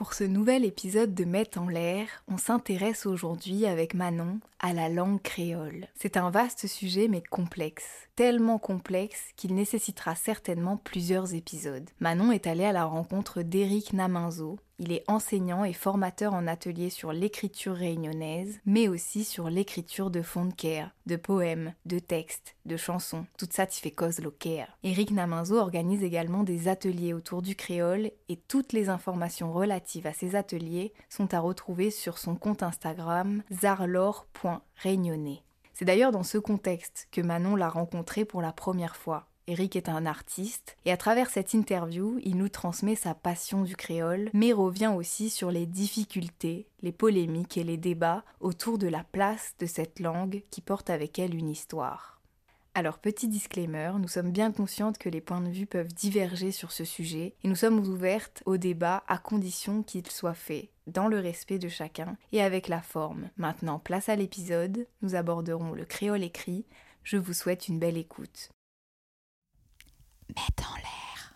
Pour ce nouvel épisode de Met en l'air, on s'intéresse aujourd'hui avec Manon à la langue créole. C'est un vaste sujet mais complexe, tellement complexe qu'il nécessitera certainement plusieurs épisodes. Manon est allée à la rencontre d'Éric Naminzo. Il est enseignant et formateur en atelier sur l'écriture réunionnaise, mais aussi sur l'écriture de fonds de care, de poèmes, de textes, de chansons. Tout ça tu fait cause lo care. Éric Naminzo organise également des ateliers autour du créole et toutes les informations relatives à ces ateliers sont à retrouver sur son compte Instagram zarlor.réunionnais. C'est d'ailleurs dans ce contexte que Manon l'a rencontré pour la première fois. Eric est un artiste et à travers cette interview, il nous transmet sa passion du créole, mais revient aussi sur les difficultés, les polémiques et les débats autour de la place de cette langue qui porte avec elle une histoire. Alors petit disclaimer, nous sommes bien conscientes que les points de vue peuvent diverger sur ce sujet et nous sommes ouvertes au débat à condition qu'il soit fait dans le respect de chacun et avec la forme. Maintenant, place à l'épisode, nous aborderons le créole écrit. Je vous souhaite une belle écoute. Mets en l'air.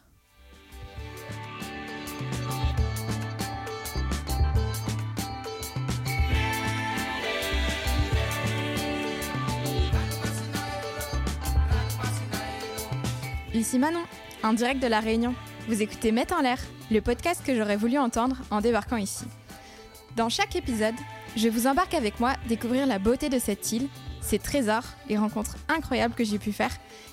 Ici Manon, en direct de la Réunion. Vous écoutez Mets en l'air, le podcast que j'aurais voulu entendre en débarquant ici. Dans chaque épisode, je vous embarque avec moi découvrir la beauté de cette île, ses trésors, les rencontres incroyables que j'ai pu faire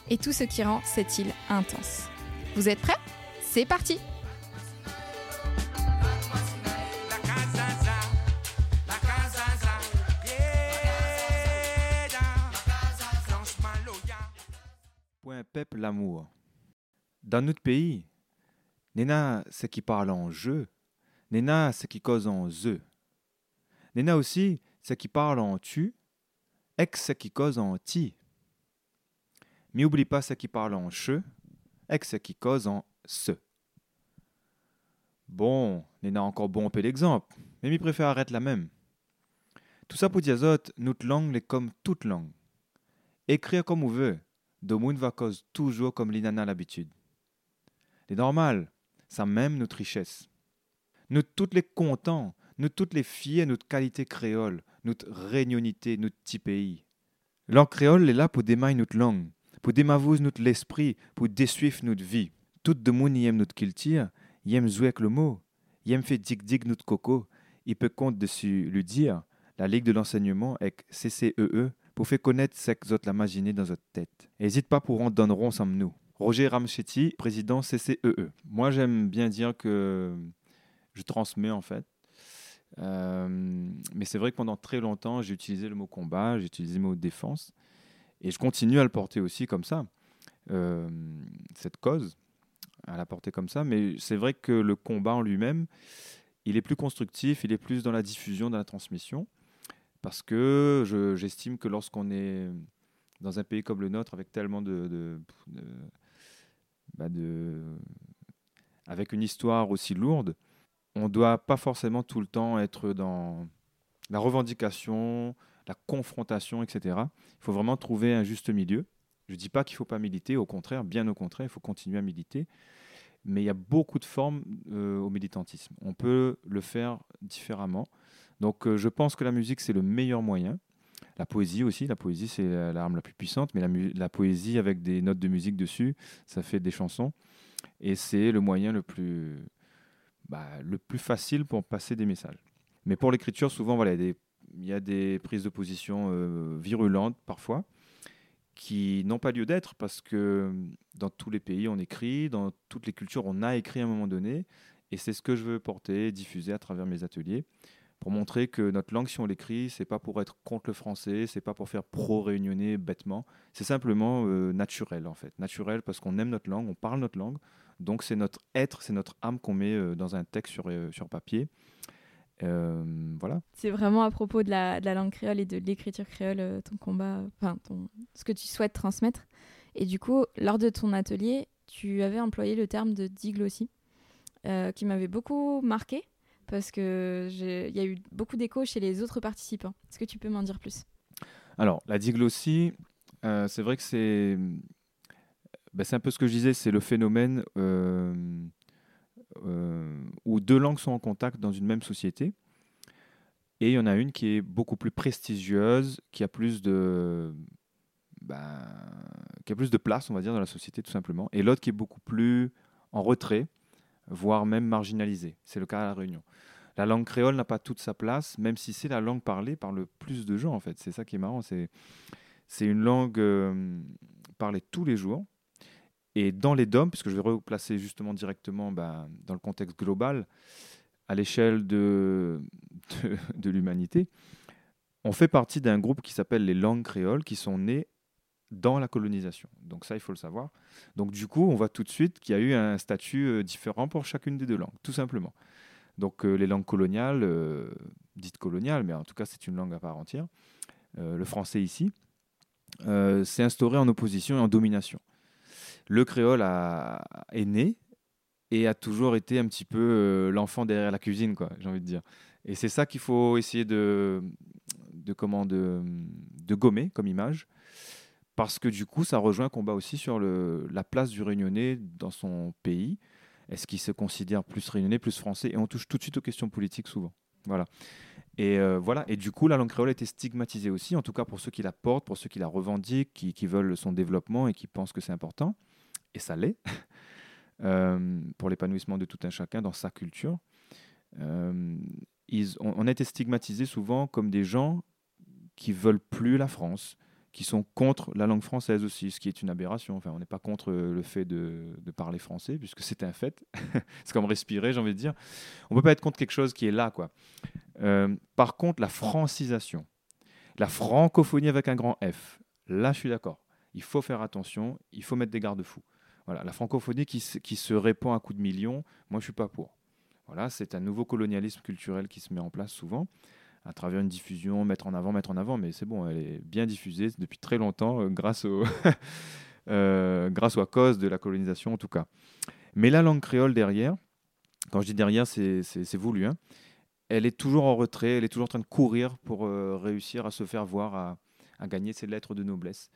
et tout ce qui rend cette île intense. Vous êtes prêts? C'est parti Point peuple l'amour. Dans notre pays, Nena ce qui parle en je, Nena ce qui cause en ze. Nena aussi ce qui parle en tu, ex ce qui cause en ti. Mais oublie pas ce qui parle en che, ex ce qui cause en se. Bon, Nena encore bon peu d'exemple, mais mi préfère arrête la même. Tout ça pour dire autres, notre langue est comme toute langue. Écrire comme on veut, Domoun va cause toujours comme l'inana l'habitude. C'est normal, ça même notre richesse. Nous toutes les contents, nous toutes les fiers notre qualité créole, notre réunionité, notre petit pays. Langue créole est là pour démailler notre langue, pour démavouer notre l'esprit, pour désuivre notre vie. Tout le monde y aime notre culture, y aime jouer avec le mot, y aime faire dig-dig notre coco, il peut compte dessus le dire, la Ligue de l'enseignement avec CCEE pour faire connaître ce que la imaginé dans votre tête. N'hésite pas pour rendre donneront ensemble nous. Roger Ramchetti, président CCEE. Moi, j'aime bien dire que je transmets en fait. Euh, mais c'est vrai que pendant très longtemps, j'ai utilisé le mot combat, j'ai utilisé le mot défense. Et je continue à le porter aussi comme ça, euh, cette cause, à la porter comme ça. Mais c'est vrai que le combat en lui-même, il est plus constructif, il est plus dans la diffusion, dans la transmission. Parce que je- j'estime que lorsqu'on est dans un pays comme le nôtre, avec tellement de, bah, avec une histoire aussi lourde, on ne doit pas forcément tout le temps être dans la revendication, la confrontation, etc. Il faut vraiment trouver un juste milieu. Je ne dis pas qu'il ne faut pas militer, au contraire, bien au contraire, il faut continuer à militer. Mais il y a beaucoup de formes euh, au militantisme. On peut le faire différemment. Donc euh, je pense que la musique, c'est le meilleur moyen. La poésie aussi, la poésie, c'est la- l'arme la plus puissante, mais la poésie avec des notes de musique dessus, ça fait des chansons. Et c'est le moyen le plus, bah, le plus facile pour passer des messages. Mais pour l'écriture, souvent, voilà, il y a des- prises de position euh, virulentes parfois qui n'ont pas lieu d'être parce que dans tous les pays, on écrit, dans toutes les cultures, on a écrit à un moment donné. Et c'est ce que je veux porter, diffuser à travers mes ateliers pour montrer que notre langue, si on l'écrit, c'est pas pour être contre le français, c'est pas pour faire pro-réunionnais bêtement, c'est simplement euh, naturel en fait. Naturel parce qu'on aime notre langue, on parle notre langue, donc c'est notre être, c'est notre âme qu'on met euh, dans un texte sur, euh, sur papier. Euh, voilà. C'est vraiment à propos de la, de la langue créole et de l'écriture créole, ton combat, enfin, ton, ce que tu souhaites transmettre. Et du coup, lors de ton atelier, tu avais employé le terme de diglossie, euh, qui m'avait beaucoup marqué, parce que j'ai- il y a eu beaucoup d'écho chez les autres participants. Est-ce que tu peux m'en dire plus? Alors, la diglossie, euh, c'est vrai que c'est ben, c'est un peu ce que je disais, c'est le phénomène euh, euh, où deux langues sont en contact dans une même société. Et il y en a une qui est beaucoup plus prestigieuse, qui a plus de, ben, qui a plus de place, on va dire, dans la société tout simplement, et l'autre qui est beaucoup plus en retrait, voire même marginalisée. C'est le cas à La Réunion. La langue créole n'a pas toute sa place, même si c'est la langue parlée par le plus de gens, en fait. C'est ça qui est marrant. C'est, c'est une langue euh, parlée tous les jours. Et dans les DOM, puisque je vais replacer justement directement ben, dans le contexte global, à l'échelle de, de, l'humanité, on fait partie d'un groupe qui s'appelle les langues créoles, qui sont nées dans la colonisation. Donc ça, il faut le savoir. Donc du coup, on voit tout de suite qu'il y a eu un statut euh, différent pour chacune des deux langues, tout simplement. Donc euh, les langues coloniales, euh, dites coloniales, mais en tout cas c'est une langue à part entière, le français ici, s'est instauré en opposition et en domination. Le créole a, est né et a toujours été un petit peu euh, l'enfant derrière la cuisine, quoi, j'ai envie de dire. Et c'est ça qu'il faut essayer de, de, comment, de, de gommer comme image parce que du coup, ça rejoint un combat aussi sur le, la place du réunionnais dans son pays. Est-ce qu'il se considère plus réunionnais, plus français? Et on touche tout de suite aux questions politiques souvent. Voilà. Et euh, voilà. Et du coup, la langue créole été stigmatisée aussi, en tout cas pour ceux qui la portent, pour ceux qui la revendiquent, qui veulent son développement et qui pensent que c'est important. Et ça l'est, euh, pour l'épanouissement de tout un chacun dans sa culture. Euh, on, on a été stigmatisés souvent comme des gens qui veulent plus la France, qui sont contre la langue française aussi, ce qui est une aberration. Enfin, on n'est pas contre le fait de, de parler français, puisque c'est un fait. c'est comme respirer, j'ai envie de dire. On ne peut pas être contre quelque chose qui est là, quoi. Euh, par contre, la francisation, la francophonie avec un grand F, là, je suis d'accord. Il faut faire attention, il faut mettre des garde-fous. La francophonie qui, se- répand à coups de millions, moi, je suis pas pour. Voilà, c'est un nouveau colonialisme culturel qui se met en place souvent à travers une diffusion, mettre en avant, mettre en avant, mais c'est bon, elle est bien diffusée depuis très longtemps euh, grâce, au euh, grâce ou à cause de la colonisation en tout cas. Mais la langue créole derrière, quand je dis derrière, c'est voulu, hein, elle est toujours en retrait, elle est toujours en train de courir pour euh, réussir à se faire voir, à, à gagner ses lettres de noblesse.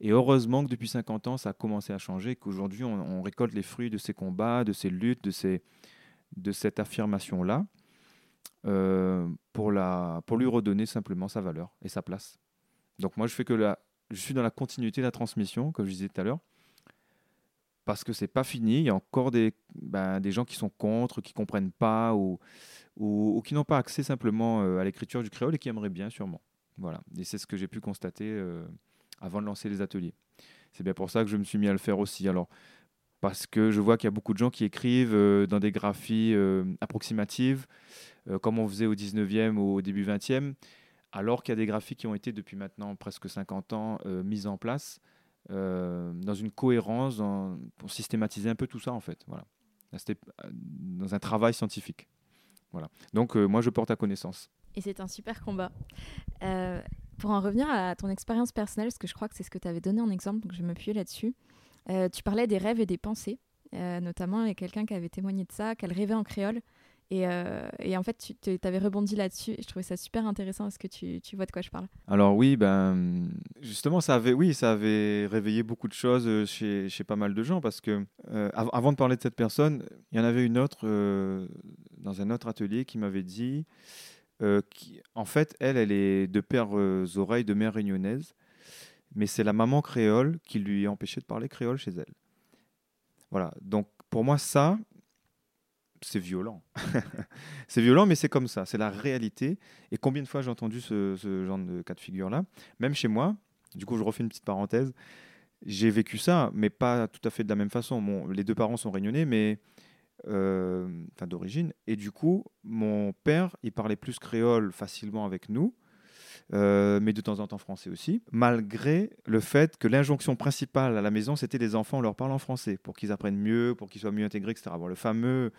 Et heureusement que depuis 50 ans, ça a commencé à changer, qu'aujourd'hui, on, récolte les fruits de ces combats, de ces luttes, de, ces, de cette affirmation-là euh, pour, pour lui redonner simplement sa valeur et sa place. Donc moi, je fais que la, je suis dans la continuité de la transmission, comme je disais tout à l'heure, parce que c'est pas fini. Il y a encore des, ben, des gens qui sont contre, qui comprennent pas ou, ou, ou qui n'ont pas accès simplement euh, à l'écriture du créole et qui aimeraient bien sûrement. Voilà. Et c'est ce que j'ai pu constater euh, avant de lancer les ateliers. C'est bien pour ça que je me suis mis à le faire aussi. Alors parce que je vois qu'il y a beaucoup de gens qui écrivent euh, dans des graphies euh, approximatives, euh, comme on faisait au 19e ou au début 20e, alors qu'il y a des graphies qui ont été depuis maintenant presque 50 ans mises en place dans une cohérence, pour systématiser un peu tout ça en fait. Voilà. Dans un travail scientifique. Voilà. Donc moi je porte à connaissance. Et c'est un super combat. Pour en revenir à ton expérience personnelle, parce que je crois que c'est ce que tu avais donné en exemple, donc je vais m'appuyer là-dessus. Euh, tu parlais des rêves et des pensées, euh, notamment avec quelqu'un qui avait témoigné de ça, qu'elle rêvait en créole. Et, euh, et en fait, tu avais rebondi là-dessus et je trouvais ça super intéressant. Est-ce que tu, vois de quoi je parle? Alors oui, ben justement, ça avait, oui, ça avait réveillé beaucoup de choses chez, pas mal de gens parce que av- avant de parler de cette personne, il y en avait une autre dans un autre atelier qui m'avait dit, euh, qui, en fait, elle, elle est de père euh, oreilles de mère réunionnaise, mais c'est la maman créole qui lui a empêché de parler créole chez elle. Voilà. Donc pour moi, ça, c'est violent. c'est violent, mais c'est comme ça, c'est la réalité. Et combien de fois j'ai entendu ce, ce genre de cas de figure-là? Même chez moi, du coup, je refais une petite parenthèse. J'ai vécu ça, mais pas tout à fait de la même façon. Mon- les deux parents sont réunionnais, mais enfin d'origine. Et du coup, mon père, il parlait plus créole facilement avec nous, euh, mais de temps en temps français aussi, malgré le fait que l'injonction principale à la maison, c'était les enfants, on leur parle en français, pour qu'ils apprennent mieux, pour qu'ils soient mieux intégrés, etc. Bon, le fameux,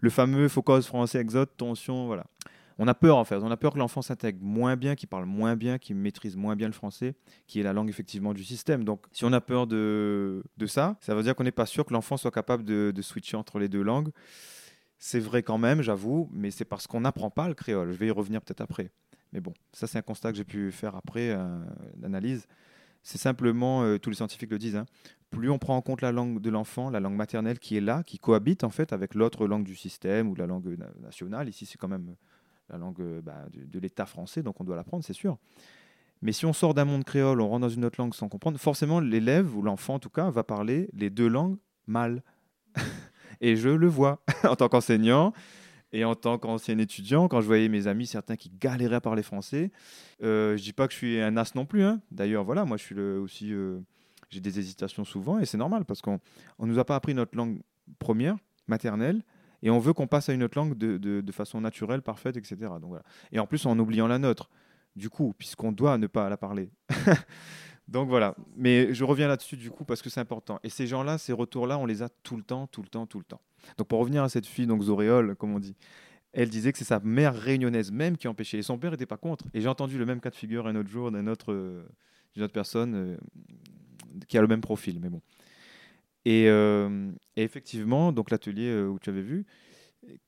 le fameux focus français exode, tension, voilà. On a peur en fait, on a peur que l'enfant s'intègre moins bien, qu'il parle moins bien, qu'il maîtrise moins bien le français, qui est la langue effectivement du système. Donc si on a peur de, ça, ça veut dire qu'on n'est pas sûr que l'enfant soit capable de, de switcher entre les deux langues. C'est vrai quand même, j'avoue, mais c'est parce qu'on n'apprend pas le créole. Je vais y revenir peut-être après. Mais bon, ça c'est un constat que j'ai pu faire après euh, l'analyse. C'est simplement, euh, tous les scientifiques le disent, hein, plus on prend en compte la langue de l'enfant, la langue maternelle qui est là, qui cohabite en fait avec l'autre langue du système ou la langue nationale. Ici, c'est quand même la langue bah, de, l'État français, donc on doit l'apprendre, c'est sûr. Mais si on sort d'un monde créole, on rentre dans une autre langue sans comprendre, forcément l'élève ou l'enfant en tout cas va parler les deux langues mal. et je le vois en tant qu'enseignant et en tant qu'ancien étudiant, quand je voyais mes amis, certains qui galéraient à parler français, euh, je dis pas que je suis un as non plus. Hein. D'ailleurs, voilà, moi je suis aussi, euh, j'ai des hésitations souvent et c'est normal parce qu'on ne nous a pas appris notre langue première, maternelle, et on veut qu'on passe à une autre langue de, de, façon naturelle, parfaite, etc. Donc, voilà. Et en plus en oubliant la nôtre du coup, puisqu'on doit ne pas la parler. Donc voilà. Mais je reviens là-dessus du coup parce que c'est important. Et ces gens-là, ces retours-là, on les a tout le temps, tout le temps, tout le temps. Donc pour revenir à cette fille, donc Zoréole, comme on dit, elle disait que c'est sa mère réunionnaise même qui empêchait. Et son père n'était pas contre. Et j'ai entendu le même cas de figure un autre jour d'une autre, euh, autre personne euh, qui a le même profil. Mais bon. Et, euh, et effectivement, donc l'atelier euh, où tu avais vu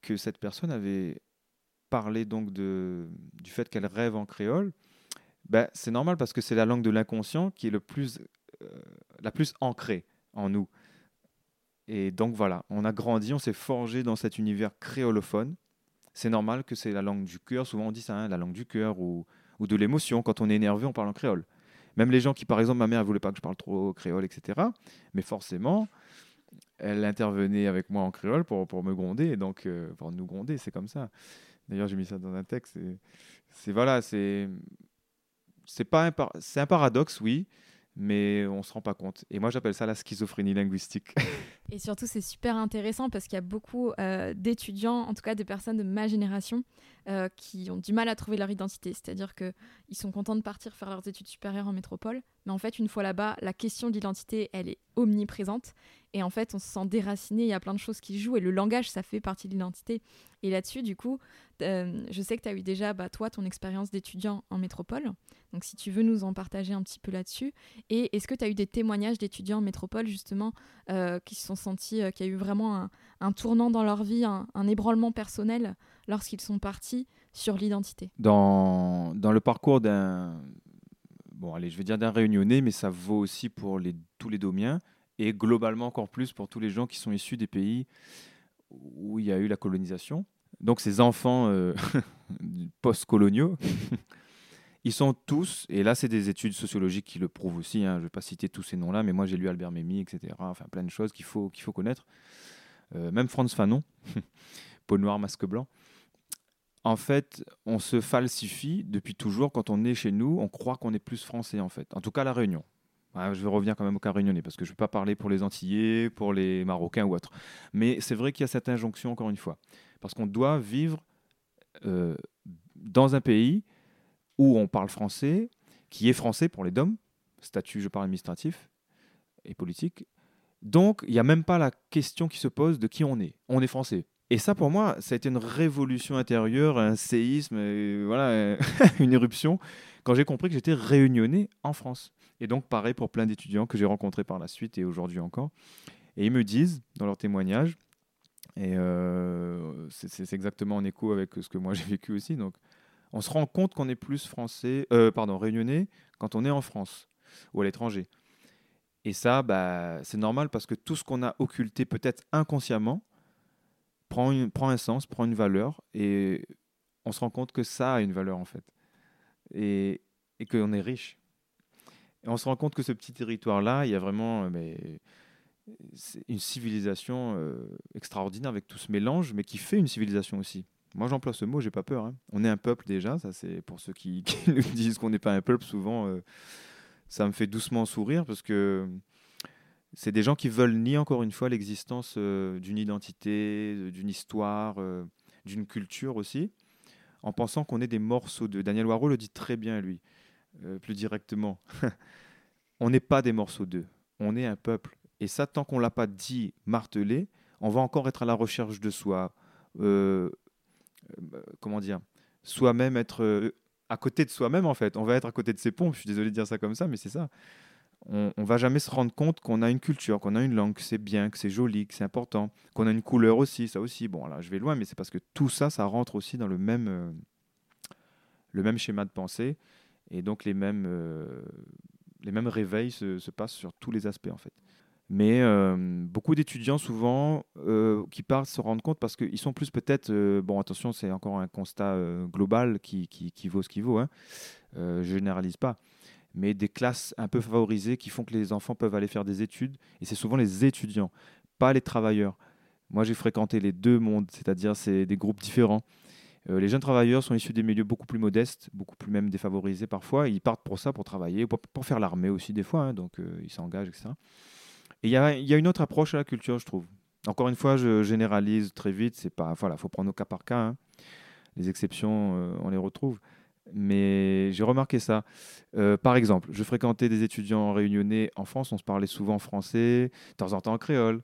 que cette personne avait parler donc du fait qu'elle rêve en créole, ben, c'est normal parce que c'est la langue de l'inconscient qui est le plus, euh, la plus ancrée en nous. Et donc voilà, on a grandi, on s'est forgé dans cet univers créolophone. C'est normal que c'est la langue du cœur, souvent on dit ça, hein, la langue du cœur ou, ou de l'émotion. Quand on est énervé, on parle en créole. Même les gens qui, par exemple, ma mère ne voulait pas que je parle trop créole, etc. Mais forcément, elle intervenait avec moi en créole pour, pour me gronder, donc euh, pour nous gronder, c'est comme ça. D'ailleurs, j'ai mis ça dans un texte. C'est voilà, c'est c'est pas un, c'est un paradoxe, oui, mais on se rend pas compte. Et moi, j'appelle ça la schizophrénie linguistique. Et surtout, c'est super intéressant parce qu'il y a beaucoup euh, d'étudiants, en tout cas de personnes de ma génération, euh, qui ont du mal à trouver leur identité. C'est-à-dire qu'ils sont contents de partir faire leurs études supérieures en métropole, mais en fait, une fois là-bas, la question d'identité, elle est omniprésente. Et en fait, on se sent déraciné, il y a plein de choses qui jouent, et le langage, ça fait partie de l'identité. Et là-dessus, du coup, euh, je sais que tu as eu déjà, bah, toi, ton expérience d'étudiant en métropole. Donc, si tu veux nous en partager un petit peu là-dessus. Et est-ce que tu as eu des témoignages d'étudiants en métropole, justement, qui se sont sentis, euh, qu'il y a eu vraiment un, tournant dans leur vie, un, ébranlement personnel lorsqu'ils sont partis sur l'identité? Dans, dans le parcours d'un. Bon, allez, je vais dire d'un réunionnais, mais ça vaut aussi pour tous les domiens et globalement encore plus pour tous les gens qui sont issus des pays où il y a eu la colonisation. Donc ces enfants euh, post-coloniaux, ils sont tous, et là c'est des études sociologiques qui le prouvent aussi, hein, je ne vais pas citer tous ces noms-là, mais moi j'ai lu Albert Memmi, etc. Enfin plein de choses qu'il faut, qu'il faut connaître. Euh, même Franz Fanon, peau noire, masque blanc. En fait, on se falsifie depuis toujours quand on est chez nous, on croit qu'on est plus français en fait. En tout cas, la Réunion. Ah, je revenir quand même au cas réunionnais parce que je ne vais pas parler pour les Antillais, pour les Marocains ou autres. Mais c'est vrai qu'il y a cette injonction, encore une fois. Parce qu'on doit vivre euh, dans un pays où on parle français, qui est français pour les DOM, statut, je parle administratif et politique. Donc, il n'y a même pas la question qui se pose de qui on est. On est français. Et ça, pour moi, ça a été une révolution intérieure, un séisme, voilà, une éruption, quand j'ai compris que j'étais réunionnais en France. Et donc, pareil pour plein d'étudiants que j'ai rencontrés par la suite et aujourd'hui encore. Et ils me disent, dans leurs témoignages, et euh, c'est exactement en écho avec ce que moi j'ai vécu aussi, donc on se rend compte qu'on est plus français, euh, pardon, réunionnais quand on est en France ou à l'étranger. Et ça, bah, c'est normal parce que tout ce qu'on a occulté peut-être inconsciemment prend, un sens, prend une valeur, et on se rend compte que ça a une valeur en fait. Et, et qu'on est riche. Et on se rend compte que ce petit territoire-là, il y a vraiment euh, mais, une civilisation euh, extraordinaire avec tout ce mélange, mais qui fait une civilisation aussi. Moi, j'emploie ce mot, j'ai pas peur. Hein. On est un peuple déjà, ça c'est pour ceux qui, nous disent qu'on n'est pas un peuple, souvent, euh, ça me fait doucement sourire parce que c'est des gens qui veulent nier encore une fois l'existence euh, d'une identité, d'une histoire, euh, d'une culture aussi, en pensant qu'on est des morceaux d'eux. Daniel Waro le dit très bien, lui, plus directement. on n'est pas des morceaux d'eux, on est un peuple. Et ça, tant qu'on l'a pas dit, martelé, on va encore être à la recherche de soi. Comment dire Soi-même être à côté de soi-même, en fait. On va être à côté de ses pompes. Je suis désolé de dire ça comme ça, mais c'est ça on, ne va jamais se rendre compte qu'on a une culture, qu'on a une langue, que c'est bien, que c'est joli, que c'est important, qu'on a une couleur aussi, ça aussi. Bon, là, je vais loin, mais c'est parce que tout ça, ça rentre aussi dans le même, euh, le même schéma de pensée et donc les mêmes, euh, les mêmes réveils se passent sur tous les aspects en fait. Mais euh, beaucoup d'étudiants, souvent, euh, qui partent se rendre compte parce qu'ils sont plus peut-être. euh, bon, attention, c'est encore un constat global qui, qui, vaut ce qu'il vaut. Hein. Je généralise pas. Mais des classes un peu favorisées qui font que les enfants peuvent aller faire des études. Et c'est souvent les étudiants, pas les travailleurs. Moi, j'ai fréquenté les deux mondes, c'est-à-dire c'est des groupes différents. Les jeunes travailleurs sont issus des milieux beaucoup plus modestes, beaucoup plus même défavorisés parfois. Ils partent pour ça, pour travailler, pour, faire l'armée aussi des fois. hein, donc, ils s'engagent, etc. Et il y a, une autre approche à la culture, je trouve. Encore une fois, je généralise très vite. C'est pas, voilà, faut prendre au cas par cas. hein. Les exceptions, euh, on les retrouve. Mais j'ai remarqué ça. Euh, par exemple, je fréquentais des étudiants réunionnais en France. On se parlait souvent en français, de temps en temps en créole.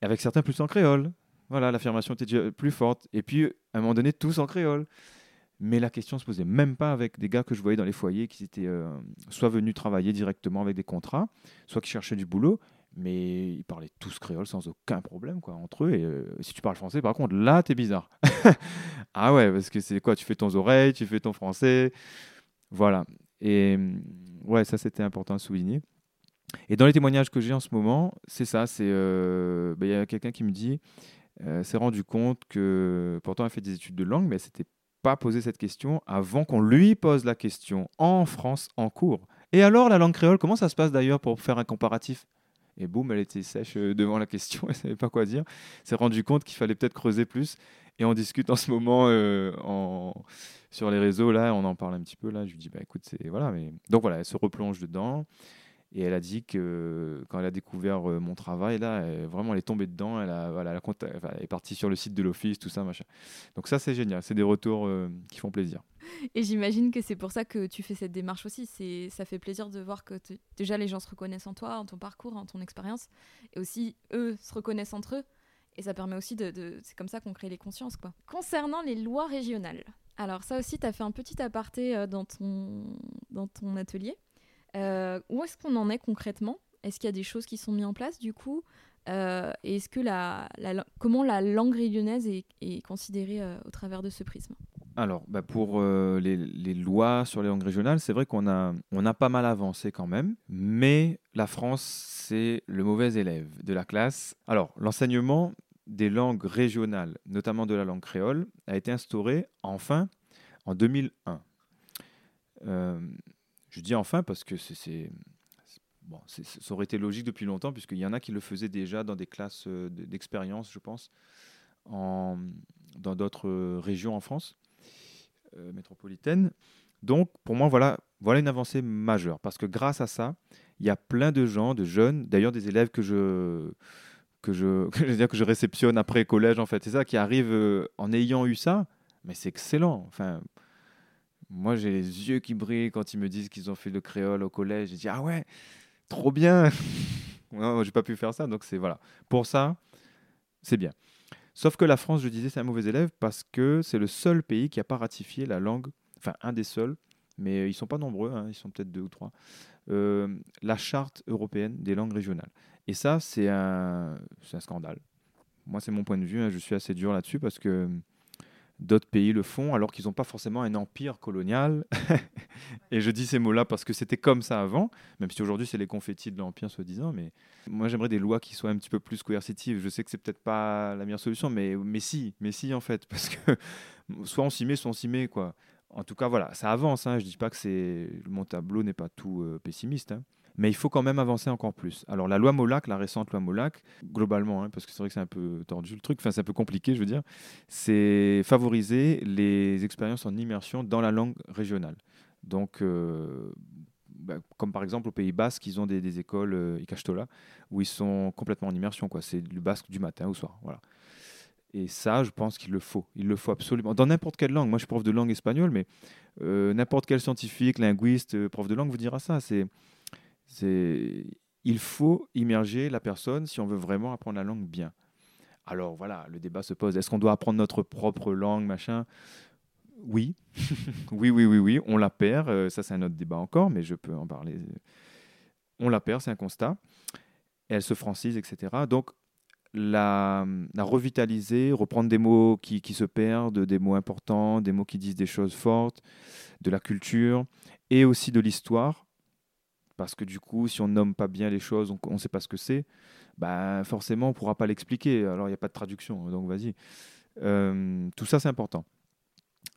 Avec certains plus en créole. Voilà, l'affirmation était plus forte. Et puis, à un moment donné, tous en créole. Mais la question se posait même pas avec des gars que je voyais dans les foyers qui étaient euh, soit venus travailler directement avec des contrats, soit qui cherchaient du boulot, mais ils parlaient tous créole sans aucun problème quoi entre eux. Et euh, si tu parles français, par contre, là, t'es bizarre. ah ouais, parce que c'est quoi Tu fais ton oreille, tu fais ton français, voilà. Et hum, ouais, ça c'était important à souligner. Et dans les témoignages que j'ai en ce moment, c'est ça. Euh, bah, il y a quelqu'un qui me dit, euh, s'est rendu compte que pourtant elle fait des études de langue, mais elle s'était pas posé cette question avant qu'on lui pose la question en France en cours. Et alors la langue créole, comment ça se passe d'ailleurs pour faire un comparatif? Et boum, elle était sèche euh, devant la question, elle savait pas quoi dire. S'est rendu compte qu'il fallait peut-être creuser plus. Et on discute en ce moment euh, sur les réseaux là, on en parle un petit peu là. Je lui dis bah écoute c'est voilà, mais donc voilà, elle se replonge dedans. Et elle a dit que quand elle a découvert euh, mon travail, là, vraiment, elle est tombée dedans. Elle, est partie sur le site de l'office, tout ça, machin. Donc ça, c'est génial. C'est des retours euh, qui font plaisir. Et j'imagine que c'est pour ça que tu fais cette démarche aussi. Ça fait plaisir de voir que déjà les gens se reconnaissent en toi, en ton parcours, en ton expérience, et aussi eux se reconnaissent entre eux. Et ça permet aussi de, c'est comme ça qu'on crée les consciences, quoi. Concernant les lois régionales, alors ça aussi, tu as fait un petit aparté euh, dans ton atelier. Euh, où est-ce qu'on en est concrètement? Est-ce qu'il y a des choses qui sont mises en place du coup? Euh, Et est-ce que la, comment la langue réunionnaise est, considérée euh, au travers de ce prisme? Alors, bah, pour les, les lois sur les langues régionales, c'est vrai qu'on a, on a pas mal avancé quand même, mais la France, c'est le mauvais élève de la classe. Alors, l'enseignement des langues régionales, notamment de la langue créole, a été instauré enfin en 2001. Je dis enfin parce que c'est, bon, ça aurait été logique depuis longtemps, puisqu'il y en a qui le faisaient déjà dans des classes euh, d'expérience, je pense, en, dans d'autres euh, régions en France euh, métropolitaine. Donc, pour moi, voilà, voilà une avancée majeure, parce que grâce à ça, il y a plein de gens, de jeunes, d'ailleurs des élèves que je que je, dire, que je réceptionne après collège, en fait, c'est ça, qui arrivent en ayant eu ça, mais c'est excellent. Enfin, moi, j'ai les yeux qui brillent quand ils me disent qu'ils ont fait le créole au collège. J'ai dit, ah ouais, trop bien. non, j'ai pas pu faire ça, donc c'est voilà. Pour ça, c'est bien. Sauf que la France, je disais, c'est un mauvais élève parce que c'est le seul pays qui n'a pas ratifié la langue, enfin un des seuls, mais ils sont pas nombreux, hein, ils sont peut-être deux ou trois, euh, la charte européenne des langues régionales. Et ça, c'est un, c'est un scandale. Moi, c'est mon point de vue, hein, je suis assez dur là-dessus parce que d'autres pays le font alors qu'ils n'ont pas forcément un empire colonial. Et je dis ces mots-là parce que c'était comme ça avant, même si aujourd'hui c'est les confettis de l'empire soi-disant, mais moi j'aimerais des lois qui soient un petit peu plus coercitives. Je sais que c'est peut-être pas la meilleure solution, mais, mais si, mais si en fait, parce que soit on s'y met, soit on s'y met quoi. En tout cas, voilà, ça avance. Hein. Je dis pas que mon tableau n'est pas tout euh, pessimiste, hein. Mais il faut quand même avancer encore plus. Alors la loi Molac, la récente loi Molac, globalement, hein, parce que c'est vrai que c'est un peu tordu le truc, enfin c'est un peu compliqué, je veux dire, c'est favoriser les expériences en immersion dans la langue régionale. Donc, euh, bah, comme par exemple au Pays Basque, ils ont des, écoles euh, où ils sont complètement en immersion. C'est du basque du matin au soir. Et ça, je pense qu'il le faut. Il le faut absolument. Dans n'importe quelle langue. Moi, je suis prof de langue espagnole, mais euh, n'importe quel scientifique, linguiste, euh, prof de langue vous dira ça. C'est, c'est, il faut immerger la personne si on veut vraiment apprendre la langue bien. Alors voilà, le débat se pose. Est-ce qu'on doit apprendre notre propre langue, machin? Oui. oui, oui, oui, oui. On la perd. Euh, ça, c'est un autre débat encore, mais je peux en parler. On la perd, c'est un constat. Elle se francise, etc. Donc, la, revitaliser, reprendre des mots qui se perdent, des mots importants, des mots qui disent des choses fortes, de la culture et aussi de l'histoire. Parce que du coup, si on nomme pas bien les choses, on ne sait pas ce que c'est, bah, forcément, on ne pourra pas l'expliquer. Alors, il n'y a pas de traduction, donc vas-y. Euh, tout ça, c'est important.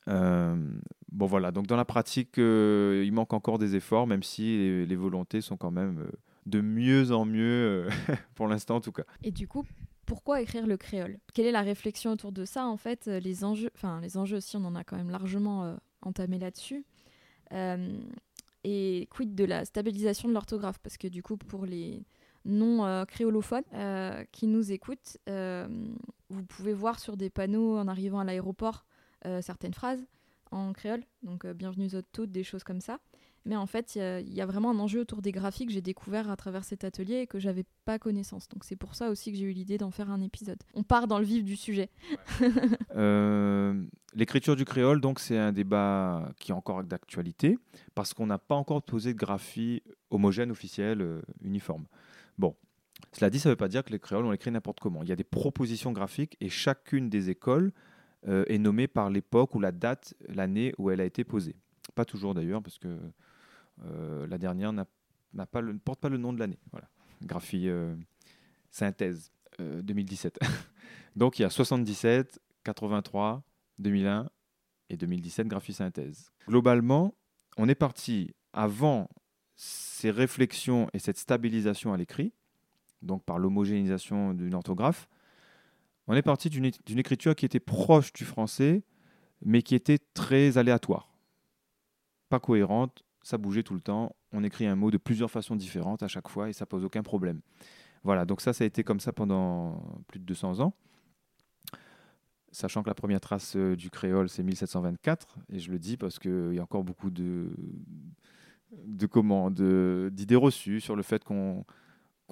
Euh, bon, voilà. Donc, dans la pratique, euh, il manque encore des efforts, même si les, volontés sont quand même de mieux en mieux, pour l'instant en tout cas. Et du coup, pourquoi écrire le créole? Quelle est la réflexion autour de ça? En fait, les enjeux, enfin, les enjeux aussi, on en a quand même largement entamé là-dessus. Et quid de la stabilisation de l'orthographe? Parce que du coup, pour les non euh, créolophones euh, qui nous écoutent, euh, vous pouvez voir sur des panneaux en arrivant à l'aéroport certaines phrases en créole, donc bienvenue aux toutes, des choses comme ça. Mais en fait, il y, a vraiment un enjeu autour des graphiques que j'ai découvert à travers cet atelier et que j'avais pas connaissance. Donc c'est pour ça aussi que j'ai eu l'idée d'en faire un épisode. On part dans le vif du sujet. L'écriture du créole, donc c'est un débat qui est encore d'actualité parce qu'on n'a pas encore posé de graphie homogène, officielle, uniforme. Bon, cela dit, ça ne veut pas dire que les créoles, on écrit n'importe comment. Il y a des propositions graphiques et chacune des écoles euh, est nommée par l'époque ou la date, l'année où elle a été posée. Pas toujours d'ailleurs, parce que euh, la dernière n'a, pas ne porte pas le nom de l'année. Voilà. Graphie euh, synthèse 2017. Donc il y a 77, 83, 2001 et 2017 graphie synthèse. Globalement, on est parti avant ces réflexions et cette stabilisation à l'écrit, donc par l'homogénéisation d'une orthographe, on est parti d'une écriture qui était proche du français, mais qui était très aléatoire. Pas cohérente, ça bougeait tout le temps, on écrit un mot de plusieurs façons différentes à chaque fois et ça pose aucun problème. Voilà, donc ça, ça a été comme ça pendant plus de 200 ans. Sachant que la première trace euh, du créole, c'est 1724, et je le dis parce qu'il y a encore beaucoup de, de comment, d'idées reçues sur le fait qu'on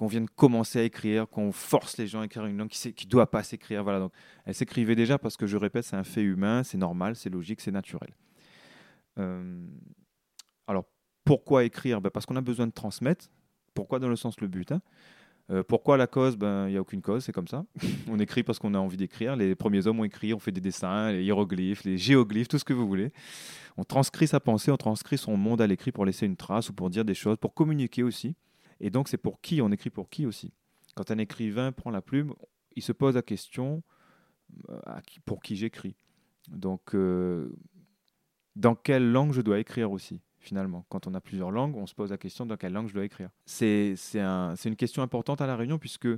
vienne commencer à écrire, qu'on force les gens à écrire une langue qui ne doit pas s'écrire. Voilà, donc elle s'écrivait déjà parce que je répète, c'est un fait humain, c'est normal, c'est logique, c'est naturel. Euh, pourquoi écrire ben Parce qu'on a besoin de transmettre. Pourquoi dans le sens le but hein euh, pourquoi la cause Ben, il n'y a aucune cause, c'est comme ça. on écrit parce qu'on a envie d'écrire. Les premiers hommes ont écrit, on fait des dessins, les hiéroglyphes, les géoglyphes, tout ce que vous voulez. On transcrit sa pensée, on transcrit son monde à l'écrit pour laisser une trace ou pour dire des choses, pour communiquer aussi. Et donc, c'est pour qui On écrit pour qui aussi Quand un écrivain prend la plume, il se pose la question euh, pour qui j'écris Donc, euh, dans quelle langue je dois écrire aussi finalement. Quand on a plusieurs langues, on se pose la question dans quelle langue je dois écrire. C'est un, une question importante à La Réunion puisque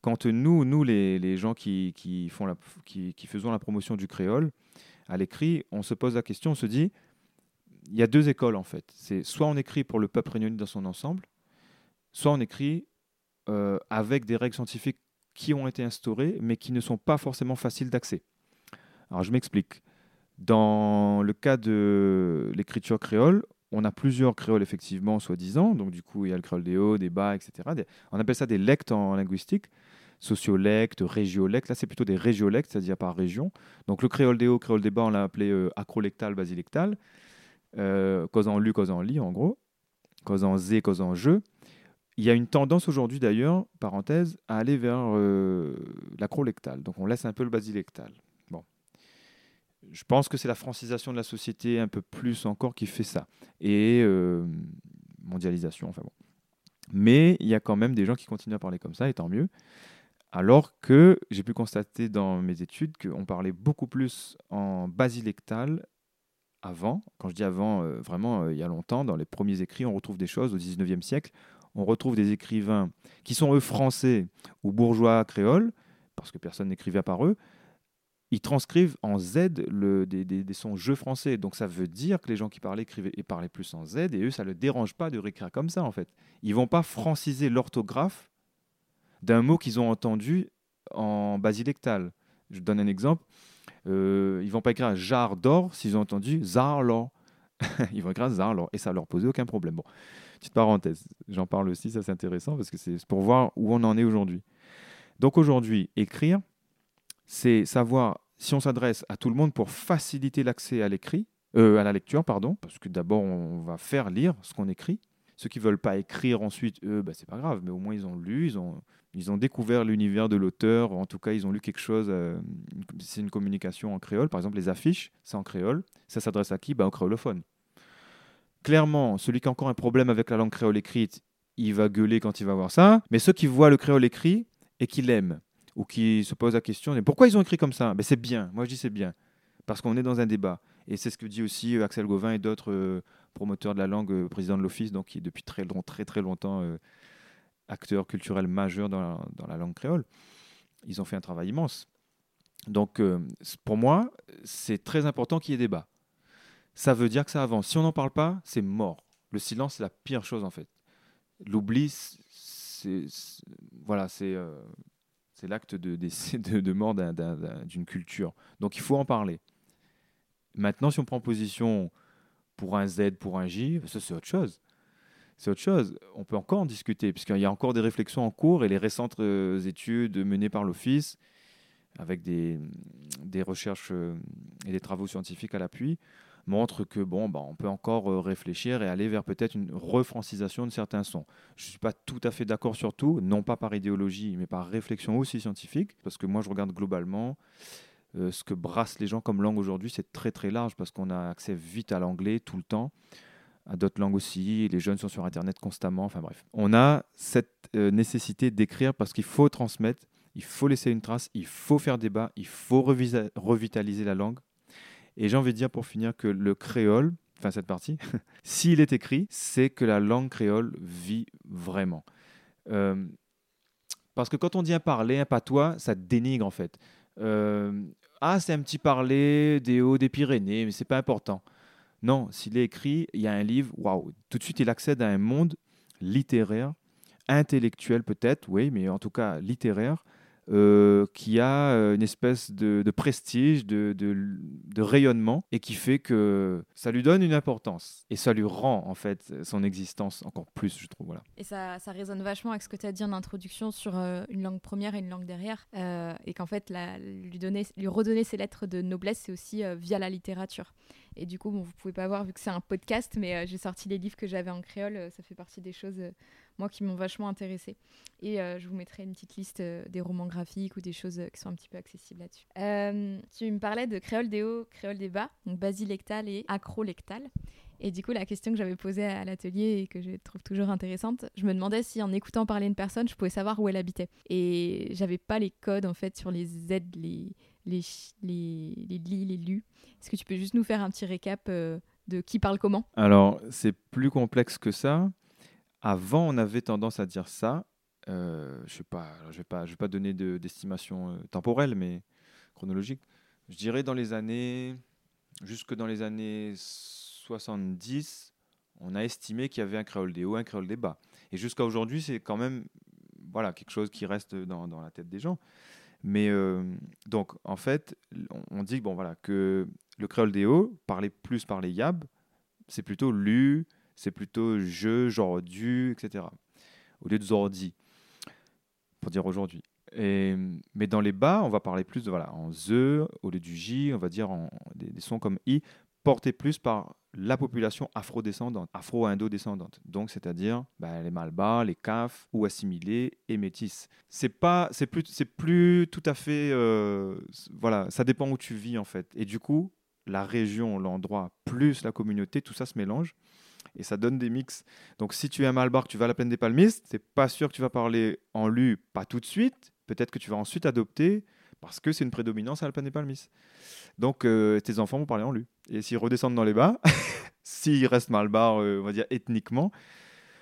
quand nous, nous les, gens qui, faisons la promotion du créole, à l'écrit, on se pose la question, on se dit, il y a deux écoles en fait. C'est soit on écrit pour le peuple réunionnais dans son ensemble, soit on écrit euh, avec des règles scientifiques qui ont été instaurées, mais qui ne sont pas forcément faciles d'accès. Alors je m'explique. Dans le cas de l'écriture créole, on a plusieurs créoles, effectivement, soi-disant. Donc, du coup, il y a le créole des hauts, des bas, etc. on appelle ça des lectes en linguistique. Sociolectes, régiolectes. Là, c'est plutôt des régiolectes, c'est-à-dire par région. Donc, le créole des hauts, créole des bas, on l'a appelé euh, acrolectal, basilectal. Euh, cause en lu, cause en lit, en gros. Cause en z, cause en je. Il y a une tendance aujourd'hui, d'ailleurs, parenthèse, à aller vers euh, l'acrolectal. Donc, on laisse un peu le basilectal je pense que c'est la francisation de la société un peu plus encore qui fait ça. Et euh, mondialisation, enfin bon. Mais il y a quand même des gens qui continuent à parler comme ça, et tant mieux. Alors que j'ai pu constater dans mes études qu'on parlait beaucoup plus en basilectal avant. Quand je dis avant, euh, vraiment, euh, il y a longtemps, dans les premiers écrits, on retrouve des choses au 19e siècle. On retrouve des écrivains qui sont eux français ou bourgeois créoles, parce que personne n'écrivait par eux, ils transcrivent en Z le, des, des, sons jeux français. Donc ça veut dire que les gens qui parlaient écrivaient et parlaient plus en Z, et eux, ça ne le dérange pas de réécrire comme ça, en fait. Ils vont pas franciser l'orthographe d'un mot qu'ils ont entendu en basilectal. Je donne un exemple. Euh, ils vont pas écrire jar d'or s'ils ont entendu zarlor. ils vont écrire zarlor, et ça leur posait aucun problème. Bon, petite parenthèse, j'en parle aussi, ça c'est intéressant, parce que c'est pour voir où on en est aujourd'hui. Donc aujourd'hui, écrire, c'est savoir si on s'adresse à tout le monde pour faciliter l'accès à l'écrit, euh, à la lecture, pardon, parce que d'abord on va faire lire ce qu'on écrit. Ceux qui veulent pas écrire ensuite, eux, bah, c'est pas grave, mais au moins ils ont lu, ils ont, ils ont découvert l'univers de l'auteur, en tout cas ils ont lu quelque chose, euh, c'est une communication en créole, par exemple les affiches, c'est en créole, ça s'adresse à qui? Bah, Aux créolophones. clairement, celui qui a encore un problème avec la langue créole écrite, il va gueuler quand il va voir ça. Mais ceux qui voient le créole écrit et qui l'aiment, ou qui se posent la question, mais pourquoi ils ont écrit comme ça? Ben, C'est bien, moi je dis c'est bien, parce qu'on est dans un débat. Et c'est ce que dit aussi euh, Axel Gauvin et d'autres euh, promoteurs de la langue, euh, président de l'Office, donc qui est depuis très, long, très, très longtemps acteur culturel majeur dans la, dans la, langue créole. Ils ont fait un travail immense. Donc, pour moi, c'est très important qu'il y ait débat. Ça veut dire que ça avance. Si on n'en parle pas, c'est mort. Le silence, c'est la pire chose en fait. L'oubli, c'est voilà, c'est c'est l'acte de, mort d'une culture. Donc il faut en parler. Maintenant, si on prend position pour un Z, pour un J, ça c'est autre chose. C'est autre chose. On peut encore en discuter, puisqu'il y a encore des réflexions en cours et les récentes euh, études menées par l'Office, avec des, des recherches euh, et des travaux scientifiques à l'appui, montre que bon, bah, on peut encore euh, réfléchir et aller vers peut-être une refrancisation de certains sons. Je ne suis pas tout à fait d'accord sur tout, non pas par idéologie, mais par réflexion aussi scientifique, parce que moi je regarde globalement euh, ce que brassent les gens comme langue aujourd'hui, c'est très très large, parce qu'on a accès vite à l'anglais tout le temps, à d'autres langues aussi, les jeunes sont sur Internet constamment, enfin bref. On a cette euh, nécessité d'écrire parce qu'il faut transmettre, il faut laisser une trace, il faut faire débat, il faut revitaliser la langue et j'ai envie de dire pour finir que le créole, enfin cette partie, s'il est écrit, c'est que la langue créole vit vraiment. Euh, parce que quand on dit un parler, un patois, ça dénigre en fait. Euh, ah, c'est un petit parler des hauts des Pyrénées, mais c'est pas important. Non, s'il est écrit, il y a un livre, waouh, tout de suite il accède à un monde littéraire, intellectuel peut-être, oui, mais en tout cas littéraire, euh, qui a euh, une espèce de, prestige, de, rayonnement, et qui fait que ça lui donne une importance. Et ça lui rend, en fait, son existence encore plus, je trouve. Et ça, résonne vachement avec ce que tu as dit en introduction sur euh, une langue première et une langue derrière, et qu'en fait, lui, donner, lui redonner ses lettres de noblesse, c'est aussi via la littérature. Et du coup, bon, vous pouvez pas voir vu que c'est un podcast, mais j'ai sorti les livres que j'avais en créole. ça fait partie des choses moi, qui m'ont vachement intéressée. Et euh, je vous mettrai une petite liste euh, des romans graphiques ou des choses euh, qui sont un petit peu accessibles là-dessus. tu me parlais de créole des hauts, créole des bas, donc basilectal et acrolectal. Et du coup, la question que j'avais posée à l'atelier et que je trouve toujours intéressante, je me demandais si en écoutant parler une personne, je pouvais savoir où elle habitait. Et j'avais pas les codes en fait sur les Z, les les les les lus. Est-ce que tu peux juste nous faire un petit récap de qui parle comment? Alors, c'est plus complexe que ça. Avant, on avait tendance à dire ça. Euh, je ne vais pas, donner d'estimation euh, temporelle, mais chronologique. Je dirais dans les années, jusque dans les années 70, on a estimé qu'il y avait un créole des hauts, un créole des bas. Et jusqu'à aujourd'hui, c'est quand même, voilà, quelque chose qui reste dans, dans la tête des gens. Mais euh, donc, en fait, on, dit bon, voilà, que le créole des hauts, parlé plus par les yab, c'est plutôt lu, c'est plutôt je, genre du, etc. Au lieu de zordi, pour dire aujourd'hui. mais dans les bas, on va parler plus de, voilà, en ze, au lieu du j, on va dire en, des, sons comme i, portés plus par la population afro-descendante, afro-indo-descendante. Donc, c'est-à-dire bah, les malbas, les caf ou assimilés et métis. C'est pas, c'est plus, c'est plus tout à fait, euh, voilà, ça dépend où tu vis en fait. Et du coup, la région, l'endroit, plus la communauté, tout ça se mélange et ça donne des mix. Donc si tu es un malbar, tu vas à la plaine des palmistes, c'est pas sûr que tu vas parler en lu, pas tout de suite. Peut-être que tu vas ensuite adopter parce que c'est une prédominance à la plaine des palmistes. Donc euh, tes enfants vont parler en lu. Et s'ils redescendent dans les bas, s'ils restent malbar, euh, on va dire ethniquement,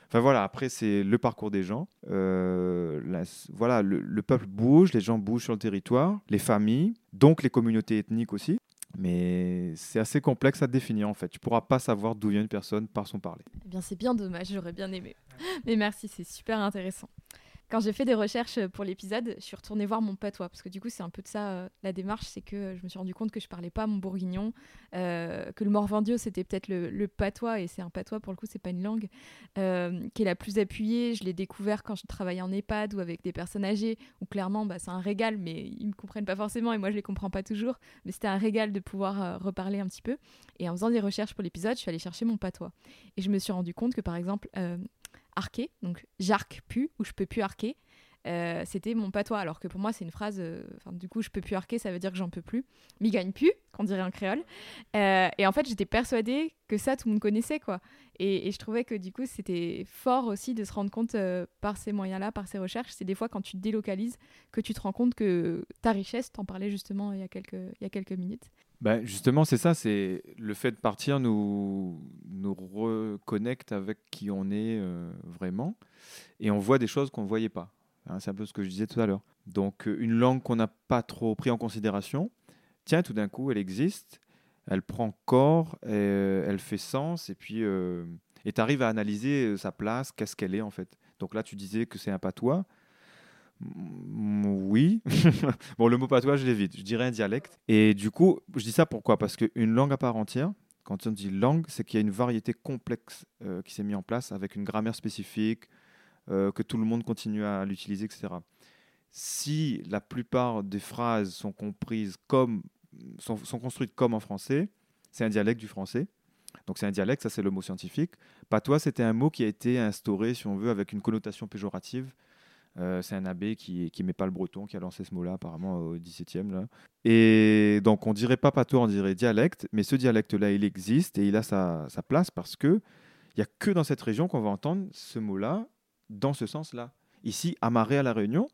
Enfin voilà, après c'est le parcours des gens. Euh, voilà, le, peuple bouge, les gens bougent sur le territoire, les familles, donc les communautés ethniques aussi. Mais c'est assez complexe à définir en fait. Tu pourras pas savoir d'où vient une personne par son parler. Eh bien, c'est bien dommage, j'aurais bien aimé. Mais merci, c'est super intéressant. Quand j'ai fait des recherches pour l'épisode, je suis retournée voir mon patois, parce que du coup, c'est un peu de ça euh, la démarche, c'est que je me suis rendu compte que je parlais pas mon bourguignon, euh, que le morvandio, c'était peut-être le, patois, et c'est un patois, pour le coup, c'est pas une langue, euh, qui est la plus appuyée. Je l'ai découvert quand je travaillais en EHPAD ou avec des personnes âgées, où clairement, bah, c'est un régal, mais ils me comprennent pas forcément, et moi, je les comprends pas toujours, mais c'était un régal de pouvoir reparler un petit peu. Et en faisant des recherches pour l'épisode, je suis allée chercher mon patois. Et je me suis rendu compte que, par exemple, arquer, donc j'arque plus ou je peux plus arquer, euh, c'était mon patois. Alors que pour moi, c'est une phrase, euh, du coup, je peux plus arquer, ça veut dire que j'en peux plus. M'y gagne plus, qu'on dirait un créole. Euh, et en fait, j'étais persuadée que ça, tout le monde connaissait, quoi. Et, je trouvais que du coup, c'était fort aussi de se rendre compte par ces moyens-là, par ces recherches. C'est des fois quand tu te délocalises que tu te rends compte que ta richesse, t'en parlais justement il y a il y a quelques minutes. Ben justement, c'est ça, c'est le fait de partir nous, nous reconnecte avec qui on est vraiment et on voit des choses qu'on ne voyait pas. Hein, c'est un peu ce que je disais tout à l'heure. Donc euh, une langue qu'on n'a pas trop pris en considération, tiens, tout d'un coup, elle existe, elle prend corps, euh, elle fait sens, et puis euh, tu arrives à analyser sa place, qu'est-ce qu'elle est en fait. Donc là, tu disais que c'est un patois. Oui. bon, le mot patois, je l'évite. Je dirais un dialecte. Et du coup, je dis ça pourquoi? Parce qu'une langue à part entière, quand on dit langue, c'est qu'il y a une variété complexe qui s'est mise en place avec une grammaire spécifique, euh, que tout le monde continue à l'utiliser, etc. Si la plupart des phrases sont comprises comme sont, construites comme en français, c'est un dialecte du français. Donc c'est un dialecte, ça c'est le mot scientifique. Patois, c'était un mot qui a été instauré, si on veut, avec une connotation péjorative. Euh, c'est un abbé qui met pas le breton qui a lancé ce mot-là apparemment au XVIIe là. Et donc on dirait pas patois, on dirait dialecte, mais ce dialecte-là il existe et il a sa, sa place parce que il y a que dans cette région qu'on va entendre ce mot-là dans ce sens-là. Ici, amarré à la Réunion,